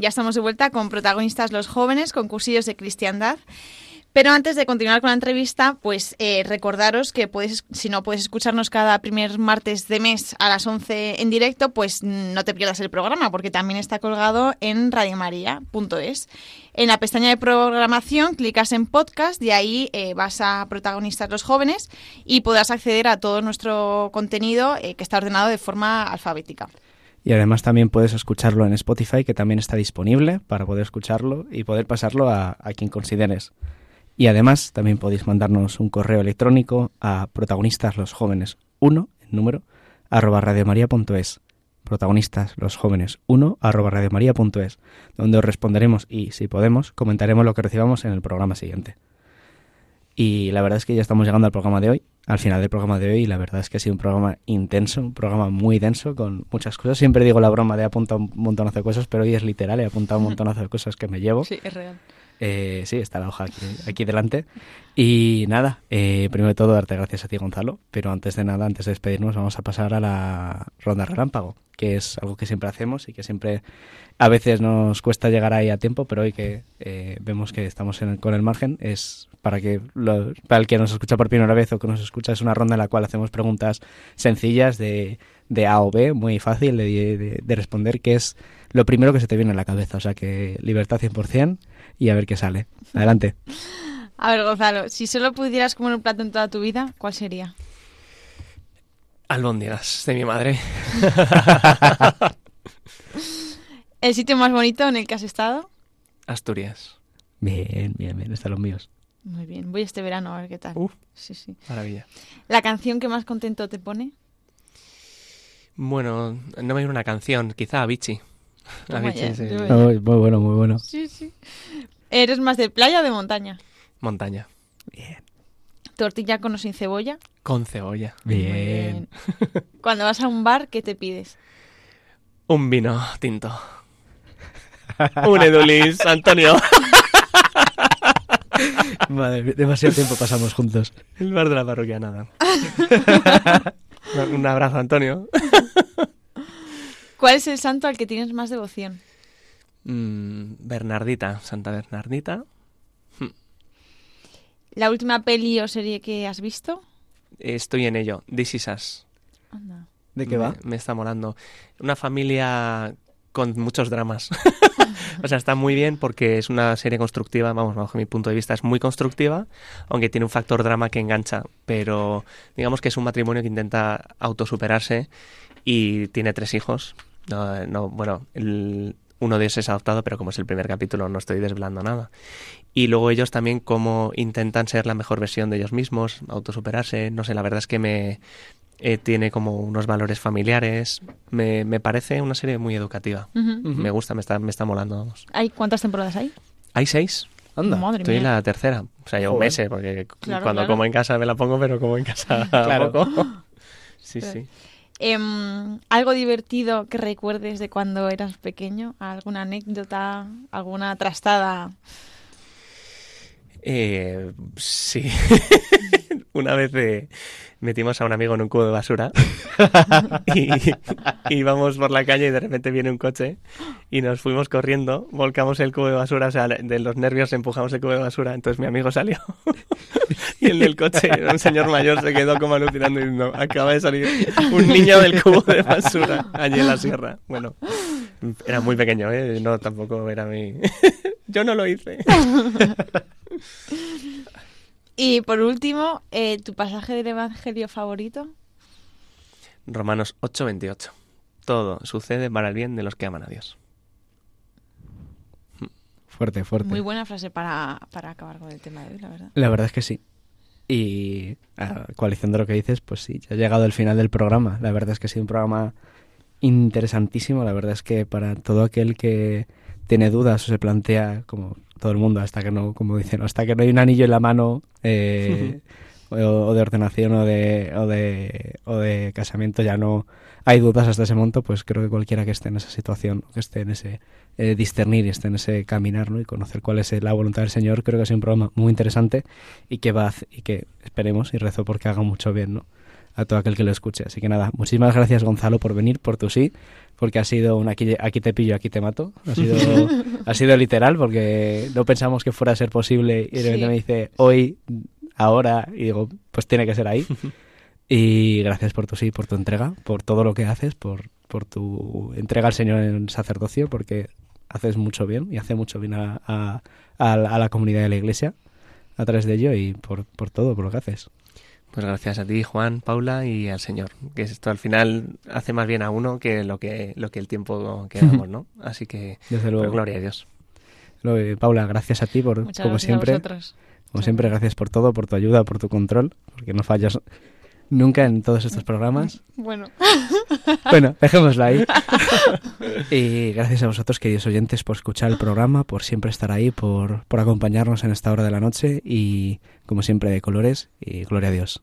Ya estamos de vuelta con protagonistas los jóvenes, con cursillos de cristiandad. Pero antes de continuar con la entrevista, pues eh, recordaros que puedes, si no puedes escucharnos cada primer martes de mes a las 11 en directo, pues no te pierdas el programa, porque también está colgado en radiomaria.es. En la pestaña de programación clicas en podcast y ahí eh, vas a protagonistas los jóvenes y podrás acceder a todo nuestro contenido eh, que está ordenado de forma alfabética. Y además también puedes escucharlo en Spotify, que también está disponible para poder escucharlo y poder pasarlo a, quien consideres. Y además también podéis mandarnos un correo electrónico a protagonistas los jóvenes 1, en número, arroba radiomaria.es. protagonistas, los jóvenes, 1 arroba radiomaria.es, donde os responderemos y, si podemos, comentaremos lo que recibamos en el programa siguiente. Y la verdad es que ya estamos llegando al programa de hoy, al final del programa de hoy, y la verdad es que ha sido un programa intenso, un programa muy denso, con muchas cosas. Siempre digo la broma de apuntar un montonazo de cosas, pero hoy es literal, he apuntado un montonazo de cosas que me llevo. Sí, es real. Eh, sí, está la hoja aquí, delante. Y nada, eh, primero de todo, darte gracias a ti, Gonzalo. Pero antes de nada, antes de despedirnos, vamos a pasar a la ronda relámpago, que es algo que siempre hacemos y que siempre a veces nos cuesta llegar ahí a tiempo, pero hoy que eh, vemos que estamos en el- con el margen, es para que lo- el que nos escucha por primera vez o que nos escucha, es una ronda en la cual hacemos preguntas sencillas de, de A o B, muy fácil de- de responder, que es lo primero que se te viene a la cabeza. O sea que libertad 100% y a ver qué sale. Adelante. A ver, Gonzalo, si solo pudieras comer un plato en toda tu vida, ¿cuál sería? Albóndigas de mi madre. ¿El sitio más bonito en el que has estado? Asturias. Bien, bien, bien, están los míos. Muy bien, voy este verano a ver qué tal. Uf. Sí, sí. Maravilla. ¿La canción que más contento te pone? Bueno, no me viene una canción, quizá Avicii. Sí. yo- Muy, bueno, muy bueno. Sí, sí. ¿Eres más de playa o de montaña? Montaña. ¿Tortilla con o sin cebolla? Con cebolla. Bien. Bien. Cuando vas a un bar, ¿qué te pides? Un vino tinto. Un Edulis, Antonio. Madre mía, demasiado tiempo pasamos juntos. El bar de la parroquia, nada. Un abrazo, Antonio. ¿Cuál es el santo al que tienes más devoción? Mm, Bernardita, Santa Bernardita. ¿La última peli o serie que has visto? Estoy en ello. This is Us. Anda. ¿De qué va? Me, me está molando. Una familia con muchos dramas. o sea, está muy bien porque es una serie constructiva, vamos, bajo mi punto de vista es muy constructiva, aunque tiene un factor drama que engancha, pero digamos que es un matrimonio que intenta autosuperarse y tiene tres hijos. No, no, bueno, el- uno de ellos es adoptado, pero como es el primer capítulo no estoy desvelando nada. Y luego ellos también cómo intentan ser la mejor versión de ellos mismos, autosuperarse, no sé, la verdad es que me, eh, tiene como unos valores familiares. Me, me parece una serie muy educativa. Me gusta, me está, me está molando. Vamos. ¿Hay cuántas temporadas hay? Hay seis. Anda. Madre Estoy en la tercera. O sea, llevo meses, porque Claro, cuando claro. como en casa me la pongo, pero como en casa Claro. poco. Sí, sí. Em, ¿Algo divertido que recuerdes de cuando eras pequeño? ¿Alguna anécdota? ¿Alguna trastada? Eh, sí. Una vez eh, metimos a un amigo en un cubo de basura y íbamos por la calle y de repente viene un coche y nos fuimos corriendo, volcamos el cubo de basura, o sea, de los nervios empujamos el cubo de basura, entonces mi amigo salió y el del coche, un señor mayor, se quedó como alucinando y no, acaba de salir un niño del cubo de basura allí en la sierra. Bueno, era muy pequeño, ¿eh? No, tampoco era mi... Yo no lo hice. Y por último, eh, ¿tu pasaje del Evangelio favorito? Romanos 8:28. Todo sucede para el bien de los que aman a Dios. Fuerte, fuerte. Muy buena frase para, para acabar con el tema de hoy, la verdad. La verdad es que sí. Y a coalición de lo que dices, pues sí, ya ha llegado el final del programa. La verdad es que ha sido un programa interesantísimo. La verdad es que para todo aquel que tiene dudas o se plantea, como todo el mundo, hasta que no, como dicen, hasta que no hay un anillo en la mano eh, o, o de ordenación o de, o, de, o de casamiento, ya no hay dudas hasta ese momento, pues creo que cualquiera que esté en esa situación, que esté en ese eh, discernir y esté en ese caminar ¿no? y conocer cuál es la voluntad del Señor, creo que ha sido un programa muy interesante y que va y que esperemos y rezo porque haga mucho bien ¿no? A todo aquel que lo escuche. Así que nada, muchísimas gracias Gonzalo por venir, por tu sí, porque ha sido un aquí, aquí te pillo, aquí te mato. Ha sido, ha sido literal porque no pensamos que fuera a ser posible y de repente Sí. me dice hoy, ahora, y digo, pues tiene que ser ahí. Y gracias por tu sí, por tu entrega, por todo lo que haces, por, por tu entrega al Señor en sacerdocio, porque haces mucho bien y hace mucho bien a, a- a la- a la comunidad de la iglesia a través de ello y por, por todo, por lo que haces. Pues gracias a ti, Juan, Paula y al Señor. Que esto al final hace más bien a uno que lo que, lo que el tiempo que damos, ¿no? Así que, Desde luego. gloria a Dios. Paula, gracias a ti por, Muchas como gracias siempre. a vosotros. Como siempre, gracias por todo, por tu ayuda, por tu control, porque no fallas Nunca en todos estos programas. Bueno. Bueno, dejémoslo ahí. Y gracias a vosotros, queridos oyentes, por escuchar el programa, por siempre estar ahí, por, por acompañarnos en esta hora de la noche y, como siempre, de colores y gloria a Dios.